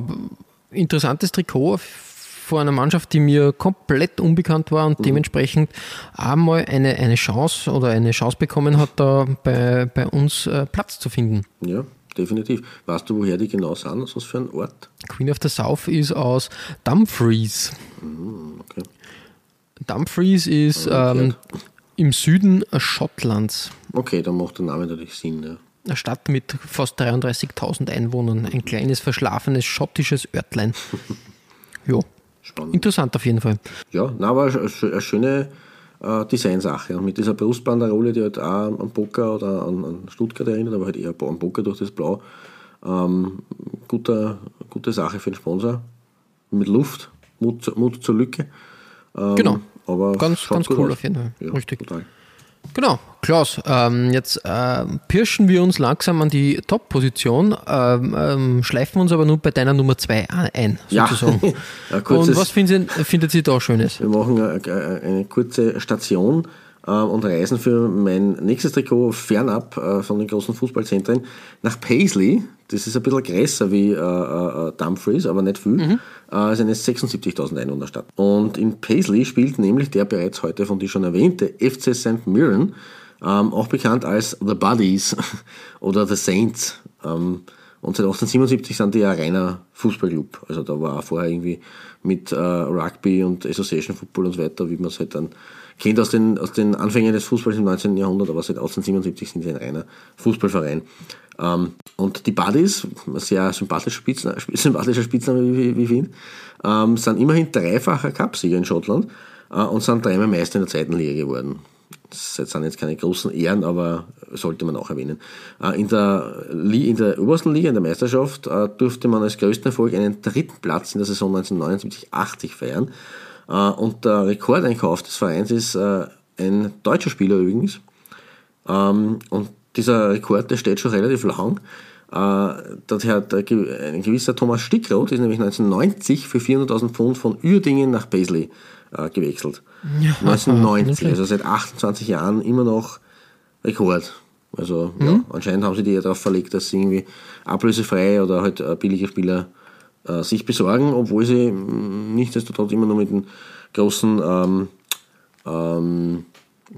interessantes Trikot vor einer Mannschaft, die mir komplett unbekannt war Mhm. und dementsprechend einmal eine, eine Chance oder eine Chance bekommen hat, da bei, bei uns äh, Platz zu finden. Ja, definitiv. Weißt du, woher die genau sind? Was für ein Ort? Queen of the South ist aus Dumfries. Okay. Dumfries ist ähm, im Süden Schottlands. Okay, dann macht der Name natürlich Sinn. Ja. Eine Stadt mit fast 33.000 Einwohnern, ein kleines, verschlafenes schottisches Örtlein. Ja, Spannend. interessant auf jeden Fall. Ja, na, aber eine, sch- eine schöne äh, Designsache. Und mit dieser Brustbanderole, die halt auch an Bocker oder an, an Stuttgart erinnert, aber halt eher an Bocker durch das Blau. Ähm, guter, gute Sache für den Sponsor. Mit Luft, Mut, Mut zur Lücke. Ähm, Genau. Aber Ganz- ganz cool aus. auf jeden Fall. Ja, Richtig. Total. Genau, Klaus, ähm, jetzt äh, pirschen wir uns langsam an die Top-Position, ähm, ähm, schleifen uns aber nur bei deiner Nummer 2 ein, Ja. sozusagen. Ein kurzes- Und was findet, findet sie da Schönes? Wir machen eine, eine kurze Station und reisen für mein nächstes Trikot fernab äh, von den großen Fußballzentren nach Paisley. Das ist ein bisschen größer wie äh, äh, Dumfries, aber nicht viel. Mhm. Äh, ist eine 76.000 Einwohnerstadt. Und in Paisley spielt nämlich der bereits heute von dir schon erwähnte FC St. Mirren, ähm, auch bekannt als The Buddies oder The Saints. Ähm, und seit 1877 sind die ja ein reiner Fußballclub. Also da war auch vorher irgendwie mit äh, Rugby und Association Football und so weiter, wie man es halt dann kennt aus den, aus den Anfängen des Fußballs im 19. Jahrhundert, aber seit 1877 sind sie ein reiner Fußballverein. Ähm, und die Buddies, ein sehr sympathischer Spitzname, sympathischer Spitzname wie, wie finde, ähm, sind immerhin dreifacher Cupsieger in Schottland äh, und sind dreimal Meister in der zweiten Liga geworden. Das sind jetzt keine großen Ehren, aber sollte man auch erwähnen. Äh, In der, in der obersten Liga, in der Meisterschaft, äh, durfte man als größten Erfolg einen dritten Platz in der Saison 1979-80 feiern. Äh, Und der Rekordeinkauf des Vereins ist äh, ein deutscher Spieler übrigens. Ähm, Und dieser Rekord, der steht schon relativ lang. Äh, Dort hat ein ge- ein gewisser Thomas Stickroth, ist nämlich 1990 für 400.000 Pfund von Uerdingen nach Paisley gewechselt. Ja, 1990, nicht also seit 28 Jahren immer noch Rekord. Also ja, anscheinend haben sie die ja darauf verlegt, dass sie irgendwie ablösefrei oder halt billige Spieler äh, sich besorgen, obwohl sie mh, nichtsdestotrotz immer nur mit den großen ähm, ähm,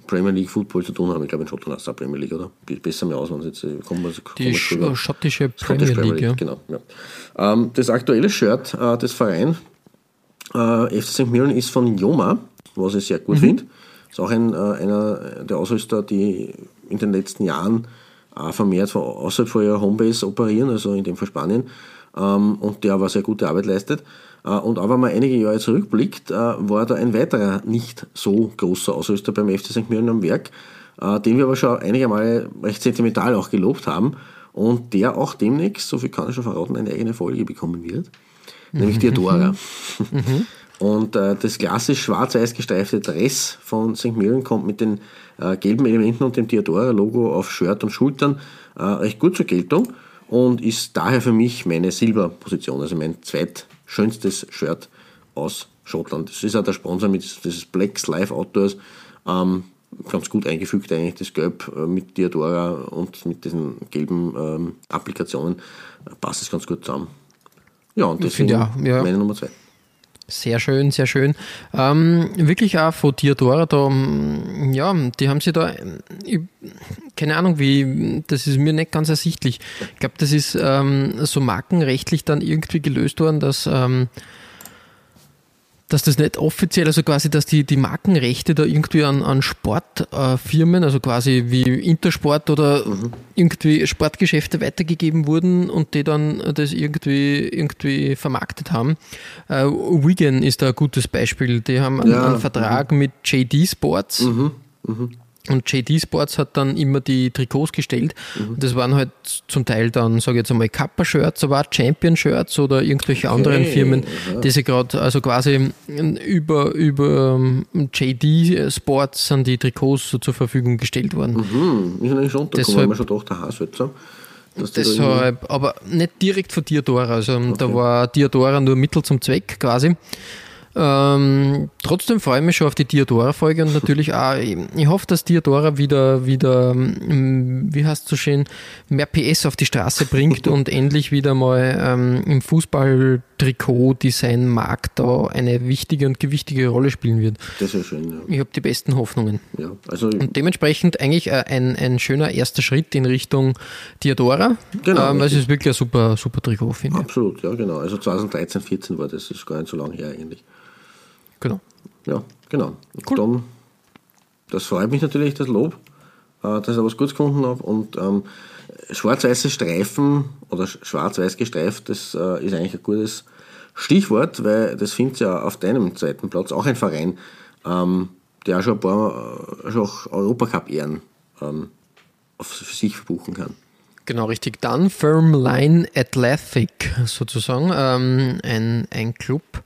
Premier League Football zu tun haben. Ich glaube in Schottland heißt es auch Premier League, oder? Be- Besser mir aus, wenn sie jetzt äh, kommen wir, kommen Die sch drüber. schottische Scottish Premier League, ja. Genau, ja. Ähm, das aktuelle Shirt äh, des Vereins äh, FC St. Mirren ist von Joma, was ich sehr gut finde. Ist auch ein, äh, einer der Ausrüster, die in den letzten Jahren äh, vermehrt von außerhalb von ihrer Homebase operieren, also in dem Fall Spanien, und der aber sehr gute Arbeit leistet. Äh, und auch wenn man einige Jahre zurückblickt, äh, war da ein weiterer nicht so großer Ausrüster beim FC St. Mirren am Werk, äh, den wir aber schon einige Male recht sentimental auch gelobt haben und der auch demnächst, so viel kann ich schon verraten, eine eigene Folge bekommen wird, nämlich Diadora. Und äh, das klassisch schwarz-weiß gestreifte Dress von St. Mirren kommt mit den äh, gelben Elementen und dem Diadora-Logo auf Shirt und Schultern äh, recht gut zur Geltung und ist daher für mich meine Silberposition, also mein zweitschönstes Shirt aus Schottland. Das ist auch der Sponsor mit dieses Blacks Live Outdoors. Ähm, ganz gut eingefügt eigentlich, das Gelb äh, mit Diadora und mit diesen gelben ähm, Applikationen äh, passt es ganz gut zusammen. Ja, und deswegen finde ja, ja. meine Nummer zwei. Sehr schön, sehr schön. Ähm, wirklich auch von Diadora, da, ähm, ja, die haben sie da, ähm, ich, keine Ahnung wie, das ist mir nicht ganz ersichtlich. Ich glaube, das ist ähm, so markenrechtlich dann irgendwie gelöst worden, dass, ähm, dass das nicht offiziell, also quasi, dass die, die Markenrechte da irgendwie an, an Sportfirmen, also quasi wie Intersport oder irgendwie Sportgeschäfte weitergegeben wurden und die dann das irgendwie, irgendwie vermarktet haben. Äh, Wigan ist da ein gutes Beispiel. Die haben Ja, einen Vertrag mit JD Sports. Und JD Sports hat dann immer die Trikots gestellt. Und das waren halt zum Teil dann, sage ich jetzt einmal, Kappa-Shirts, aber auch Champion-Shirts oder irgendwelche anderen Firmen, die sie gerade, also quasi über, über ähm, JD Sports sind die Trikots so zur Verfügung gestellt worden. Hm, ist eigentlich schon untergekommen, schon gedacht, aha, seltsam. Deshalb, aber nicht direkt von Diadora. Also da war Diadora nur Mittel zum Zweck quasi. Ähm, trotzdem freue ich mich schon auf die Diadora-Folge und natürlich auch, ich, hoffe, dass Diadora wieder, wieder, ähm, wie heißt es so schön, mehr PS auf die Straße bringt und endlich wieder mal ähm, im Fußball-Trikot-Design-Markt da eine wichtige und gewichtige Rolle spielen wird. Das wäre schön, ja. Ich habe die besten Hoffnungen. ja. Also, Und dementsprechend eigentlich äh, ein, ein schöner erster Schritt in Richtung Diadora. Genau, Ähm, es ist wirklich ein super, super Trikot, finde ich. absolut, ja, genau. Also 2013, 14 war das, das ist gar nicht so lange her eigentlich. Genau. Ja, genau. Und Dann, das freut mich natürlich, das Lob, äh, dass ich was Gutes gefunden habe. Und ähm, schwarz-weiße Streifen oder sch- schwarz-weiß gestreift, das äh, ist eigentlich ein gutes Stichwort, weil das findet ja auf deinem zweiten Platz auch ein Verein, ähm, der auch schon ein paar äh, schon auch Europacup-Ehren ähm, auf sich verbuchen kann. Genau, richtig. Dann Firm Line Athletic sozusagen. Ähm, ein, ein Club.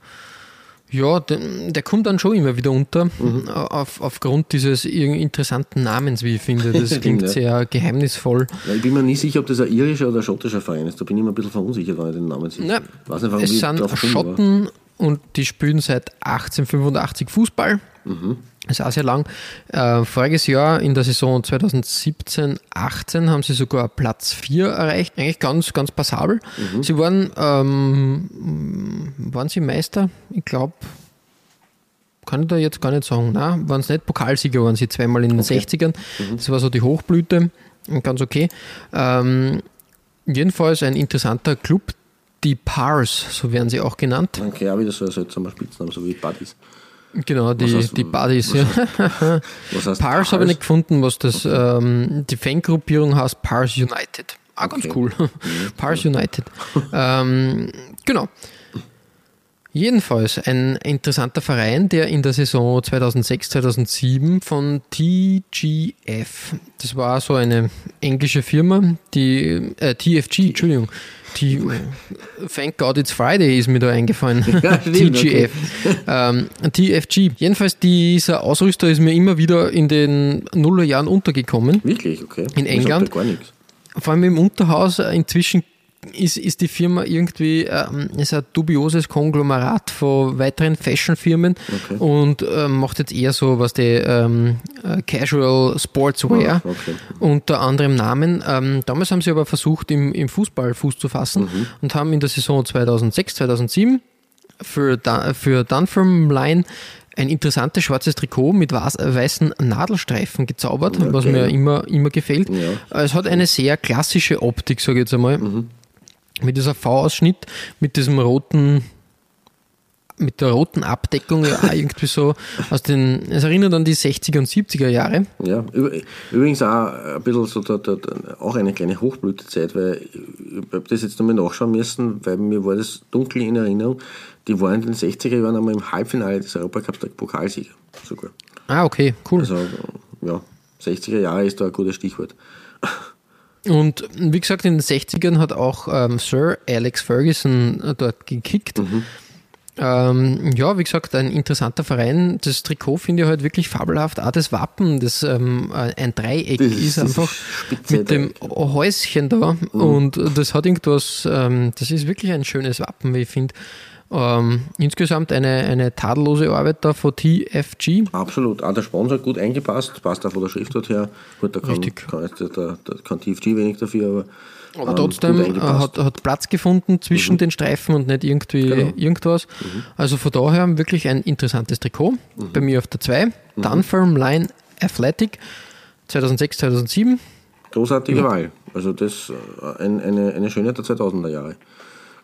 Ja, der, der kommt dann schon immer wieder unter, Mhm. auf, aufgrund dieses interessanten Namens, wie ich finde. Das klingt ja. sehr geheimnisvoll. Weil ich bin mir nie sicher, ob das ein irischer oder ein schottischer Verein ist. Da bin ich mir ein bisschen verunsichert, wenn ich den Namen sehe. Ich weiß nicht, warum es sind. Schotten und die spielen seit 1885 Fußball. Mhm. Das ist auch sehr lang. Äh, voriges Jahr in der Saison 2017, 18 haben sie sogar Platz 4 erreicht. Eigentlich ganz, ganz passabel. Mhm. Sie waren, ähm, waren sie Meister? Ich glaube, kann ich da jetzt gar nicht sagen. Nein, waren es nicht. Pokalsieger waren sie zweimal in den 60ern. Mhm. Das war so die Hochblüte. Ganz okay. Ähm, jedenfalls ein interessanter Club. Die Pars, so werden sie auch genannt. Danke, auch wieder so ein seltsamer Spitzname, so wie Buddies. Genau, die, heißt- die Buddies. Ja. Was heißt Pars habe ich nicht gefunden, was das, ähm, die Fangruppierung heißt Pars United. Ah, ganz Okay. cool. Pars United. ähm, genau. Jedenfalls ein interessanter Verein, der in der Saison 2006, 2007 von TGF, das war so eine englische Firma, die, äh, TFG, Entschuldigung, die, thank God it's Friday ist mir da eingefallen. Ja, stimmt, TGF. Ähm, TFG. Jedenfalls dieser Ausrüster ist mir immer wieder in den Nullerjahren untergekommen. Wirklich, okay. In England? Vor allem im Unterhaus. Inzwischen ist, ist die Firma irgendwie ähm, ist ein dubioses Konglomerat von weiteren Fashion-Firmen Okay. und ähm, macht jetzt eher so was die ähm, äh, Casual Sportswear Ah, okay. unter anderem Namen. Ähm, damals haben sie aber versucht, im, im Fußball Fuß zu fassen Mhm. und haben in der Saison 2006, 2007 für, Da- für Dunfermline ein interessantes schwarzes Trikot mit weiß- weißen Nadelstreifen gezaubert, Ja, was mir immer, immer gefällt. Ja. Es hat eine sehr klassische Optik, sage ich jetzt einmal. Mhm. Mit dieser V-Ausschnitt, mit diesem roten, mit der roten Abdeckung, ja, irgendwie so aus den, es erinnert an die 60er und 70er Jahre. Ja, üb- übrigens auch ein bisschen so der, der, auch eine kleine Hochblütezeit, weil ich habe das jetzt nochmal nachschauen müssen, weil mir war das dunkel in Erinnerung. Die waren in den 60er Jahren einmal im Halbfinale des Europacups der Pokalsieger sogar. Ah, okay, cool. Also ja, 60er Jahre ist da ein gutes Stichwort. Und wie gesagt, in den 60ern hat auch ähm, Sir Alex Ferguson äh, dort gekickt. Ähm, ja, wie gesagt, ein interessanter Verein. Das Trikot finde ich halt wirklich fabelhaft. Auch das Wappen, das ähm, äh, ein Dreieck Das ist, ist- einfach mit dem Häuschen da. Und das hat irgendwas, ähm, das ist wirklich ein schönes Wappen, wie ich finde. Ähm, insgesamt eine, eine tadellose Arbeit da von TFG. Absolut. Auch der Sponsor gut eingepasst, passt auch von der Schriftart her. Gut, da kann, Richtig. kann, der, der kann TFG wenig dafür, aber, Aber ähm, trotzdem äh, hat, hat Platz gefunden zwischen den Streifen und nicht irgendwie Genau. irgendwas. Also von daher wirklich ein interessantes Trikot. Bei mir auf der 2. Dunfermline Athletic 2006, 2007. Großartige Wahl. Also das äh, ein, eine, eine Schönheit der 2000er Jahre.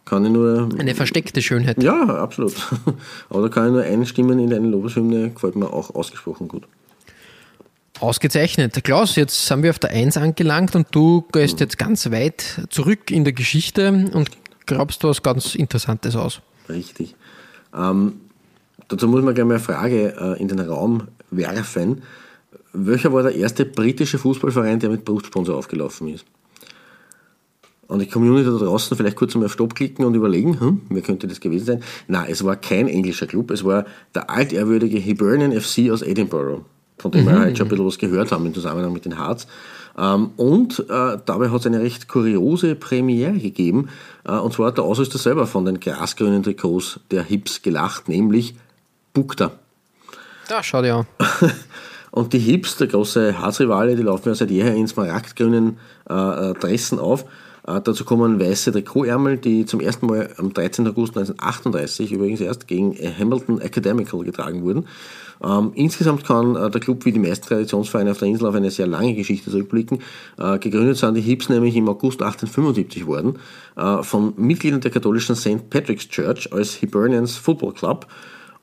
Kann ich nur Eine versteckte Schönheit. Ja, absolut. Aber da kann ich nur einstimmen in eine Lobeshymne, gefällt mir auch ausgesprochen gut. Ausgezeichnet. Klaus, jetzt sind wir auf der 1 angelangt und du gehst jetzt ganz weit zurück in der Geschichte und grabst was ganz Interessantes aus. Richtig. Ähm, dazu muss man gleich mal eine Frage äh, in den Raum werfen. Welcher war der erste britische Fußballverein, der mit Brustsponsor aufgelaufen ist? Und die Community da draußen vielleicht kurz mal auf Stopp klicken und überlegen, hm, wer könnte das gewesen sein? Nein, es war kein englischer Club, es war der altehrwürdige Hibernian FC aus Edinburgh, von dem wir heute schon ein bisschen was gehört haben im Zusammenhang mit den Hearts. Ähm, und äh, dabei hat es eine recht kuriose Premiere gegeben, äh, und zwar hat der Ausrüster selber von den grasgrünen Trikots der Hips gelacht, nämlich Bukta. Da, schau dir an. Und die Hips, der große Harzrivale, die laufen ja seit jeher in smaragdgrünen äh, äh, Dressen auf. Äh, dazu kommen weiße Trikotärmel, die zum ersten Mal am 13. August 1938 übrigens erst gegen äh, Hamilton Academical getragen wurden. Ähm, insgesamt kann äh, der Club wie die meisten Traditionsvereine auf der Insel auf eine sehr lange Geschichte zurückblicken. Äh, gegründet sind die Hips nämlich im August 1875 worden äh, von Mitgliedern der katholischen St. Patrick's Church als Hibernians Football Club.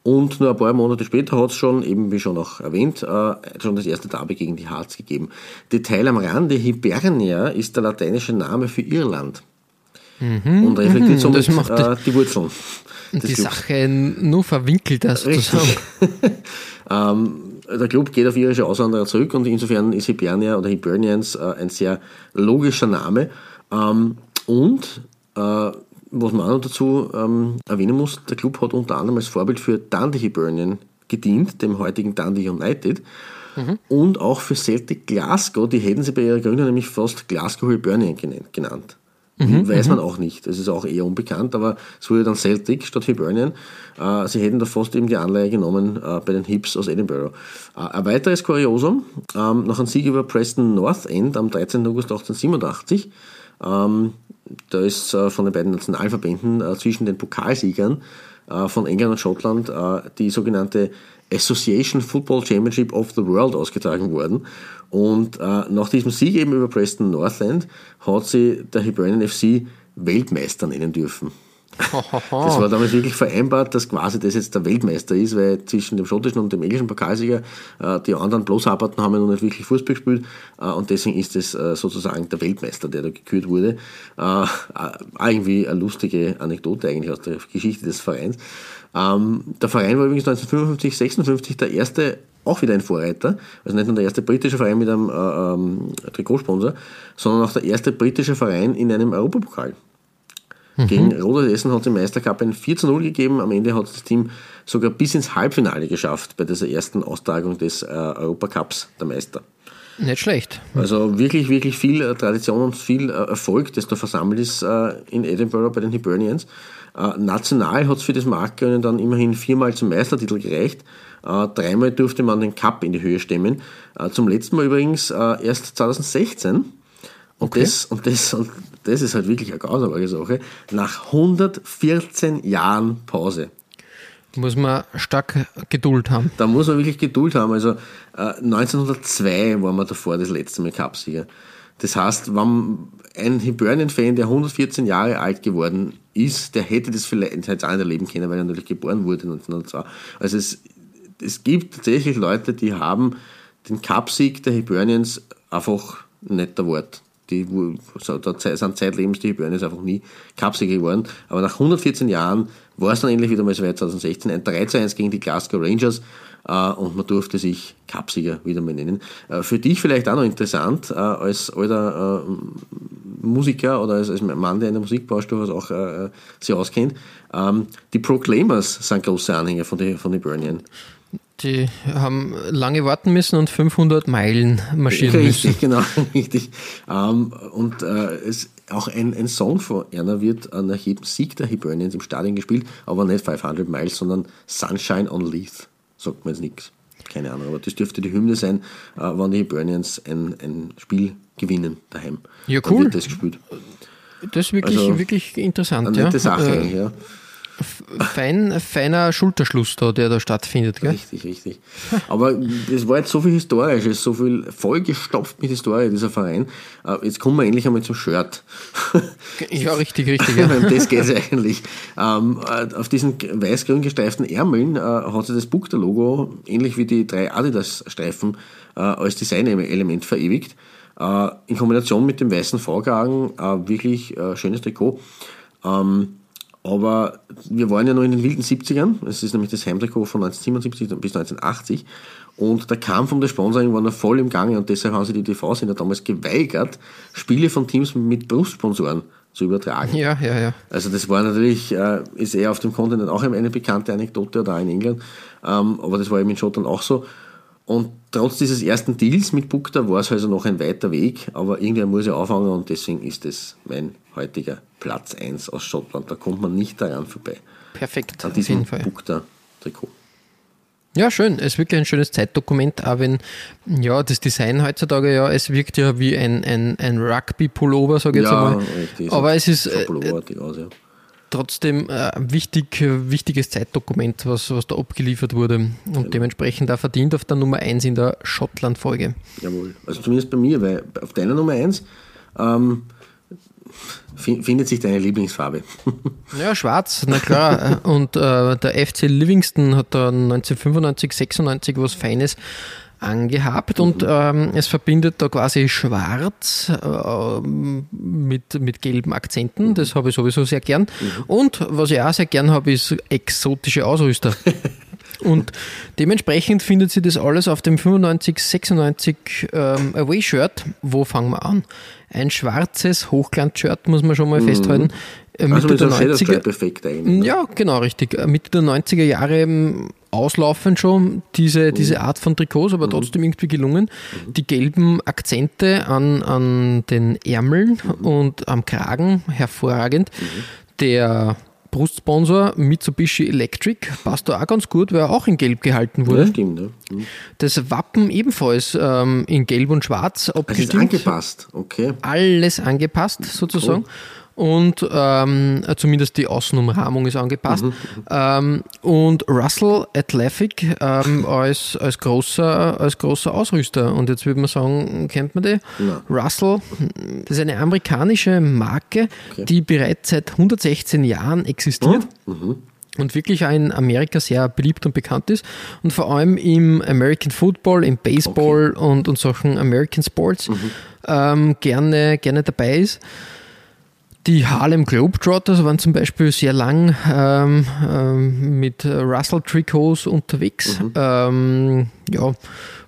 Und nur ein paar Monate später hat es schon, eben wie schon auch erwähnt, äh, schon das erste Derby gegen die Hearts gegeben. Detail am Rande, Hibernia ist der lateinische Name für Irland. und reflektiert somit das macht äh, die Wurzeln. Die Clubs. Sache nur verwinkelt, das sozusagen. Ähm, der Club geht auf irische Auswanderer zurück und insofern ist Hibernia oder Hibernians äh, ein sehr logischer Name. Ähm, und äh, was man auch noch dazu ähm, erwähnen muss, der Club hat unter anderem als Vorbild für Dundee Hibernian gedient, dem heutigen Dundee United. Und auch für Celtic Glasgow, die hätten sie bei ihrer Gründung nämlich fast Glasgow Hibernian genannt. genannt. Weiß man auch nicht. Das ist auch eher unbekannt, aber es wurde dann Celtic statt Hibernian. Äh, sie hätten da fast eben die Anleihe genommen äh, bei den Hips aus Edinburgh. Äh, ein weiteres Kuriosum, ähm, nach einem Sieg über Preston North End am 13. August 1887, ähm, da ist äh, von den beiden Nationalverbänden äh, zwischen den Pokalsiegern äh, von England und Schottland äh, die sogenannte Association Football Championship of the World ausgetragen worden. Und äh, nach diesem Sieg eben über Preston North End hat sie der Hibernian FC Weltmeister nennen dürfen. Das war damals wirklich vereinbart, dass quasi das jetzt der Weltmeister ist, weil zwischen dem schottischen und dem englischen Pokalsieger äh, die anderen bloß arbeiten haben ja noch nicht wirklich Fußball gespielt äh, und deswegen ist es äh, sozusagen der Weltmeister, der da gekürt wurde. Äh, äh, irgendwie eine lustige Anekdote eigentlich aus der Geschichte des Vereins. Ähm, der Verein war übrigens 1955, 56 der erste, auch wieder ein Vorreiter, also nicht nur der erste britische Verein mit einem äh, ähm, Trikotsponsor, sondern auch der erste britische Verein in einem Europapokal. Gegen Roda Essen hat es im Meistercup ein 4 zu 0 gegeben. Am Ende hat das Team sogar bis ins Halbfinale geschafft bei dieser ersten Austragung des äh, Europacups der Meister. Nicht schlecht. Also wirklich, wirklich viel äh, Tradition und viel äh, Erfolg, das da versammelt ist äh, in Edinburgh bei den Hibernians. Äh, national hat es für das Marktgründen dann immerhin viermal zum Meistertitel gereicht. Äh, dreimal durfte man den Cup in die Höhe stemmen. Äh, zum letzten Mal übrigens erst 2016. Und, Okay. das, und, das, und das ist halt wirklich eine grausame Sache. Nach 114 Jahren Pause. Muss man stark Geduld haben. Da muss man wirklich Geduld haben. Also äh, 1902 waren wir davor das letzte Mal Cupsieger. Das heißt, wenn ein Hibernian-Fan, der 114 Jahre alt geworden ist, der hätte das vielleicht jetzt auch nicht erleben können, weil er natürlich geboren wurde 1902. Also es, es gibt tatsächlich Leute, die haben den Cupsieg der Hibernians einfach nicht der Wort. Die sind zeitlebens die Hibernians einfach nie Cupsieger geworden. Aber nach 114 Jahren war es dann endlich wieder mal so weit 2016. Ein 3 zu 1 gegen die Glasgow Rangers äh, und man durfte sich Cupsieger wieder mal nennen. Äh, für dich vielleicht auch noch interessant, äh, als alter äh, Musiker oder als, als Mann, der in der Musikbranche durchaus auch äh, sich auskennt. Ähm, die Proclaimers sind große Anhänger von den von die. Die haben lange warten müssen und 500 Meilen marschieren müssen. Richtig, genau, richtig. Ähm, und äh, es, auch ein, ein Song von Erna wird nach jedem Sieg der Hibernians im Stadion gespielt, aber nicht 500 Miles, sondern Sunshine on Leith. Sagt mir jetzt nichts. Keine Ahnung, aber das dürfte die Hymne sein, äh, wenn die Hibernians ein, ein Spiel gewinnen daheim. Ja, Dann cool. wird das gespielt. Das ist wirklich, Also, wirklich interessant. Eine ja. nette Sache, Äh, ja. Fein, feiner Schulterschluss da, der da stattfindet. Gell? Richtig, richtig. Aber es war jetzt so viel Historisches, so viel vollgestopft mit Historie, dieser Verein. Äh, Jetzt kommen wir endlich einmal zum Shirt. Ja, richtig, richtig. Ja. Das geht es eigentlich. Ähm, äh, auf diesen weiß-grün gestreiften Ärmeln äh, hat sich das Bukta-Logo, ähnlich wie die drei Adidas-Streifen, als Designelement verewigt. In Kombination mit dem weißen äh, wirklich schönes Trikot. Ähm, aber wir waren ja noch in den wilden 70ern. Es ist nämlich das Heimtrikot von 1977 bis 1980. Und der Kampf um das Sponsoring war noch voll im Gange und deshalb haben sich die TV-Sender damals geweigert, Spiele von Teams mit Brustsponsoren zu übertragen. ja, ja, ja. Also das war natürlich, äh, ist eher auf dem Kontinent auch eine bekannte Anekdote oder auch in England, ähm, aber das war eben in Schottland auch so. Und trotz dieses ersten Deals mit Bukta war es also noch ein weiter Weg, aber irgendwer muss ja anfangen und deswegen ist es mein heutiger Platz 1 aus Schottland. Da kommt man nicht daran vorbei. Perfekt, An auf diesem jeden Fall. Bukta-Trikot. Ja, schön. Es ist wirklich ein schönes Zeitdokument, auch wenn, ja, das Design heutzutage, ja, es wirkt ja wie ein, ein, ein Rugby-Pullover, sage ich jetzt Ja, einmal. richtig. Aber es ist äh, aus, ja. Trotzdem äh, ein wichtig, äh, wichtiges Zeitdokument, was, was da abgeliefert wurde und dementsprechend auch verdient auf der Nummer 1 in der Schottland-Folge. Jawohl. Also zumindest bei mir, weil auf deiner Nummer 1 ähm, fin- findet sich deine Lieblingsfarbe. Ja, schwarz, na klar. Und äh, der FC Livingston hat da 1995, 96 was Feines angehabt und ähm, es verbindet da quasi schwarz äh, mit, mit gelben Akzenten. Das habe ich sowieso sehr gern. Und was ich auch sehr gern habe, ist exotische Ausrüster. Und dementsprechend findet sie das alles auf dem 95, 96 ähm, Away-Shirt. Wo fangen wir an? Ein schwarzes Hochglanz-Shirt, muss man schon mal festhalten. Äh, Also Mitte mit der einem Shadow 90er, Stripe Effekt eigentlich. ne? ja, genau, richtig. Äh, Mitte der 90er Jahre ähm, auslaufend schon diese, diese Art von Trikots, aber trotzdem irgendwie gelungen. Die gelben Akzente an, an den Ärmeln und am Kragen, hervorragend. Der Brustsponsor Mitsubishi Electric passt da auch ganz gut, weil er auch in Gelb gehalten Ja, wurde. stimmt. Ne? Hm. Das Wappen ebenfalls ähm, in Gelb und Schwarz abgestimmt angepasst, okay. alles angepasst sozusagen. Und ähm, zumindest die Außenumrahmung ist angepasst. Ähm, und Russell Athletic ähm, als, als, großer, als großer Ausrüster. Und jetzt würde man sagen, kennt man die? Ja. Russell, das ist eine amerikanische Marke, die bereits seit 116 Jahren existiert und wirklich auch in Amerika sehr beliebt und bekannt ist und vor allem im American Football, im Baseball und, und solchen American Sports ähm, gerne, gerne dabei ist. Die Harlem Globetrotters waren zum Beispiel sehr lang ähm, ähm, mit Russell Trikots unterwegs. Ähm, ja,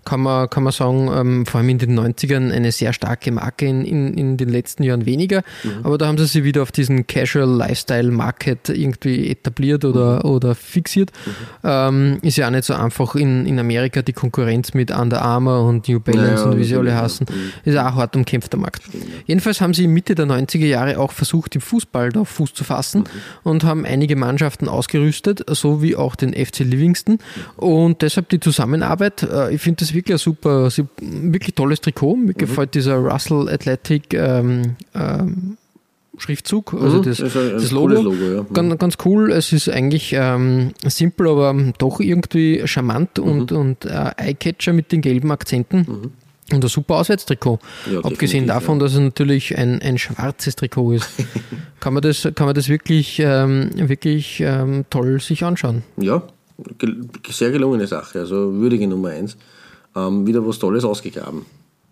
kann man, kann man sagen, ähm, vor allem in den 90ern eine sehr starke Marke, in, in, in den letzten Jahren weniger. Mhm. Aber da haben sie sich wieder auf diesen Casual Lifestyle Market irgendwie etabliert oder, mhm. oder fixiert. Mhm. Ähm, ist ja auch nicht so einfach in, in Amerika die Konkurrenz mit Under Armour und New Balance naja, und wie sie alle heißen. Ist auch hart umkämpfter Markt. Jedenfalls haben sie Mitte der 90er Jahre auch versucht, im Fußball da Fuß zu fassen mhm. und haben einige Mannschaften ausgerüstet, so wie auch den FC Livingston. Und deshalb die Zusammenarbeit. Äh, ich finde das wirklich ein super, wirklich tolles Trikot. Mir mhm. gefällt dieser Russell Athletic ähm, ähm, Schriftzug, also mhm, das, das, das Logo. Logo ja. ganz, mhm. ganz cool. Es ist eigentlich ähm, simpel, aber doch irgendwie charmant mhm. und, und äh, Eyecatcher mit den gelben Akzenten. Mhm. Und ein super Auswärtstrikot. Ja, Abgesehen davon, ja. dass es natürlich ein, ein schwarzes Trikot ist. kann, man das, kann man das wirklich, ähm, wirklich ähm, toll sich anschauen. Ja, sehr gelungene Sache. Also würdige Nummer eins ähm, wieder was Tolles ausgegraben.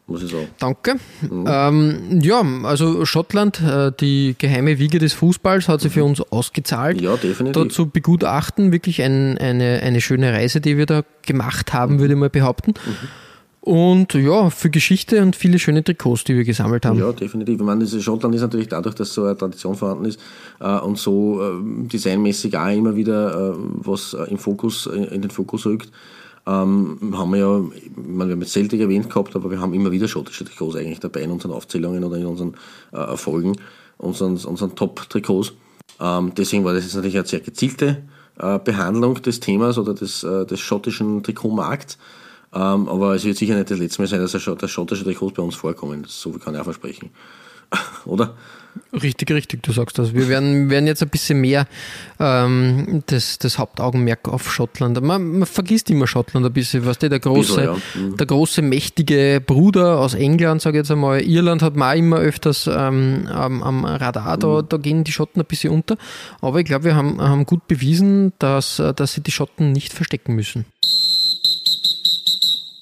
Muss ich sagen. Danke. Mhm. Ähm, ja, also Schottland, äh, die geheime Wiege des Fußballs, hat sich für uns ausgezahlt. Ja, definitiv. Dort zu begutachten, wirklich ein, eine, eine schöne Reise, die wir da gemacht haben, mhm. würde ich mal behaupten. Und ja, für Geschichte und viele schöne Trikots, die wir gesammelt haben. Ja, definitiv. Ich meine, das Schottland ist natürlich dadurch, dass so eine Tradition vorhanden ist äh, und so äh, designmäßig auch immer wieder äh, was äh, im Fokus, in den Fokus rückt ähm, haben wir ja, wir haben jetzt selten erwähnt gehabt, aber wir haben immer wieder schottische Trikots eigentlich dabei in unseren Aufzählungen oder in unseren äh, Erfolgen, unseren, unseren Top-Trikots. Ähm, deswegen war das jetzt natürlich eine sehr gezielte äh, Behandlung des Themas oder des, äh, des schottischen Trikotmarkts. Ähm, aber es wird sicher nicht das letzte Mal sein, dass, dass schottische Trikots bei uns vorkommen. So viel kann ich auch versprechen. oder? Richtig, richtig, du sagst das. Wir werden, werden jetzt ein bisschen mehr ähm, das, das Hauptaugenmerk auf Schottland. Man, man vergisst immer Schottland ein bisschen, was der, der große, bisschen, ja. mhm. der große, mächtige Bruder aus England, sage ich jetzt einmal. Irland hat man auch immer öfters ähm, am, am, Radar, da, mhm. da gehen die Schotten ein bisschen unter. Aber ich glaube, wir haben, haben gut bewiesen, dass, dass sie die Schotten nicht verstecken müssen.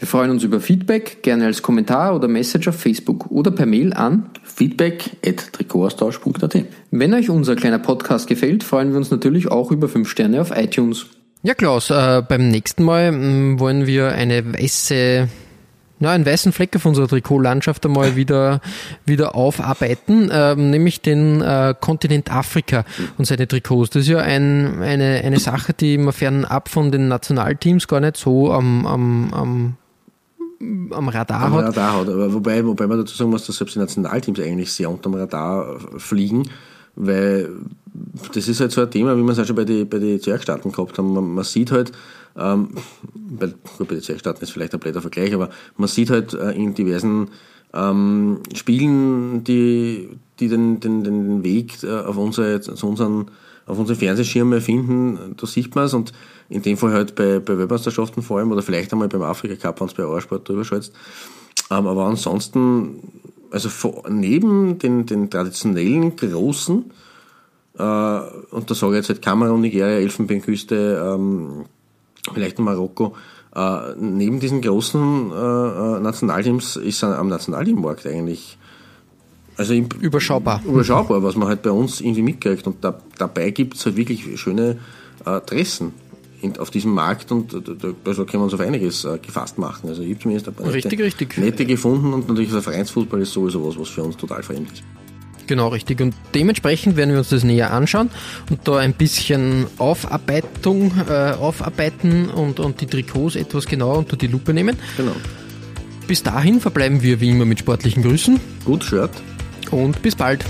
Wir freuen uns über Feedback, gerne als Kommentar oder Message auf Facebook oder per Mail an feedback at trikotaustausch.at. Wenn euch unser kleiner Podcast gefällt, freuen wir uns natürlich auch über 5 Sterne auf iTunes. Ja, Klaus, äh, beim nächsten Mal mh, mm, wollen wir eine weiße ja, einen weißen Fleck auf unserer Trikotlandschaft einmal wieder, wieder aufarbeiten, ähm, nämlich den äh, Kontinent Afrika und seine Trikots. Das ist ja ein, eine, eine Sache, die man fernab von den Nationalteams gar nicht so am, am, am am Radar am hat. Radar hat. Aber wobei, wobei man dazu sagen muss, dass selbst die Nationalteams eigentlich sehr unterm Radar fliegen, weil das ist halt so ein Thema, wie wir es auch schon bei den bei die Zwergstaaten gehabt haben. Man, man sieht halt, ähm, bei, gut, bei den Zwergstaaten ist vielleicht ein blöder Vergleich, aber man sieht halt äh, in diversen ähm, Spielen, die, die den, den, den Weg äh, auf unsere, zu unseren auf unseren Fernsehschirme finden, da sieht man es und in dem Fall halt bei, bei Weltmeisterschaften vor allem oder vielleicht einmal beim Afrika Cup, wenn es bei Eurosport drüber schaltest. Ähm, aber ansonsten, also vor, neben den, den traditionellen großen, äh, und da sage ich jetzt halt Kamerun, Nigeria, Elfenbeinküste, ähm, vielleicht Marokko, äh, neben diesen großen äh, äh Nationalteams ist am Nationalteammarkt eigentlich also überschaubar. Überschaubar, was man halt bei uns irgendwie mitkriegt. Und da, dabei gibt es halt wirklich schöne äh, Dressen in, auf diesem Markt und da, da können wir uns auf einiges äh, gefasst machen. Also ich habe zumindest ein paar richtig, nette, richtig. nette gefunden und natürlich der Vereinsfußball ist sowieso was, was für uns total fremd ist. Genau, richtig. Und dementsprechend werden wir uns das näher anschauen und da ein bisschen Aufarbeitung äh, aufarbeiten und, und die Trikots etwas genauer unter die Lupe nehmen. Genau. Bis dahin verbleiben wir wie immer mit sportlichen Grüßen. Gut Shirt und bis bald.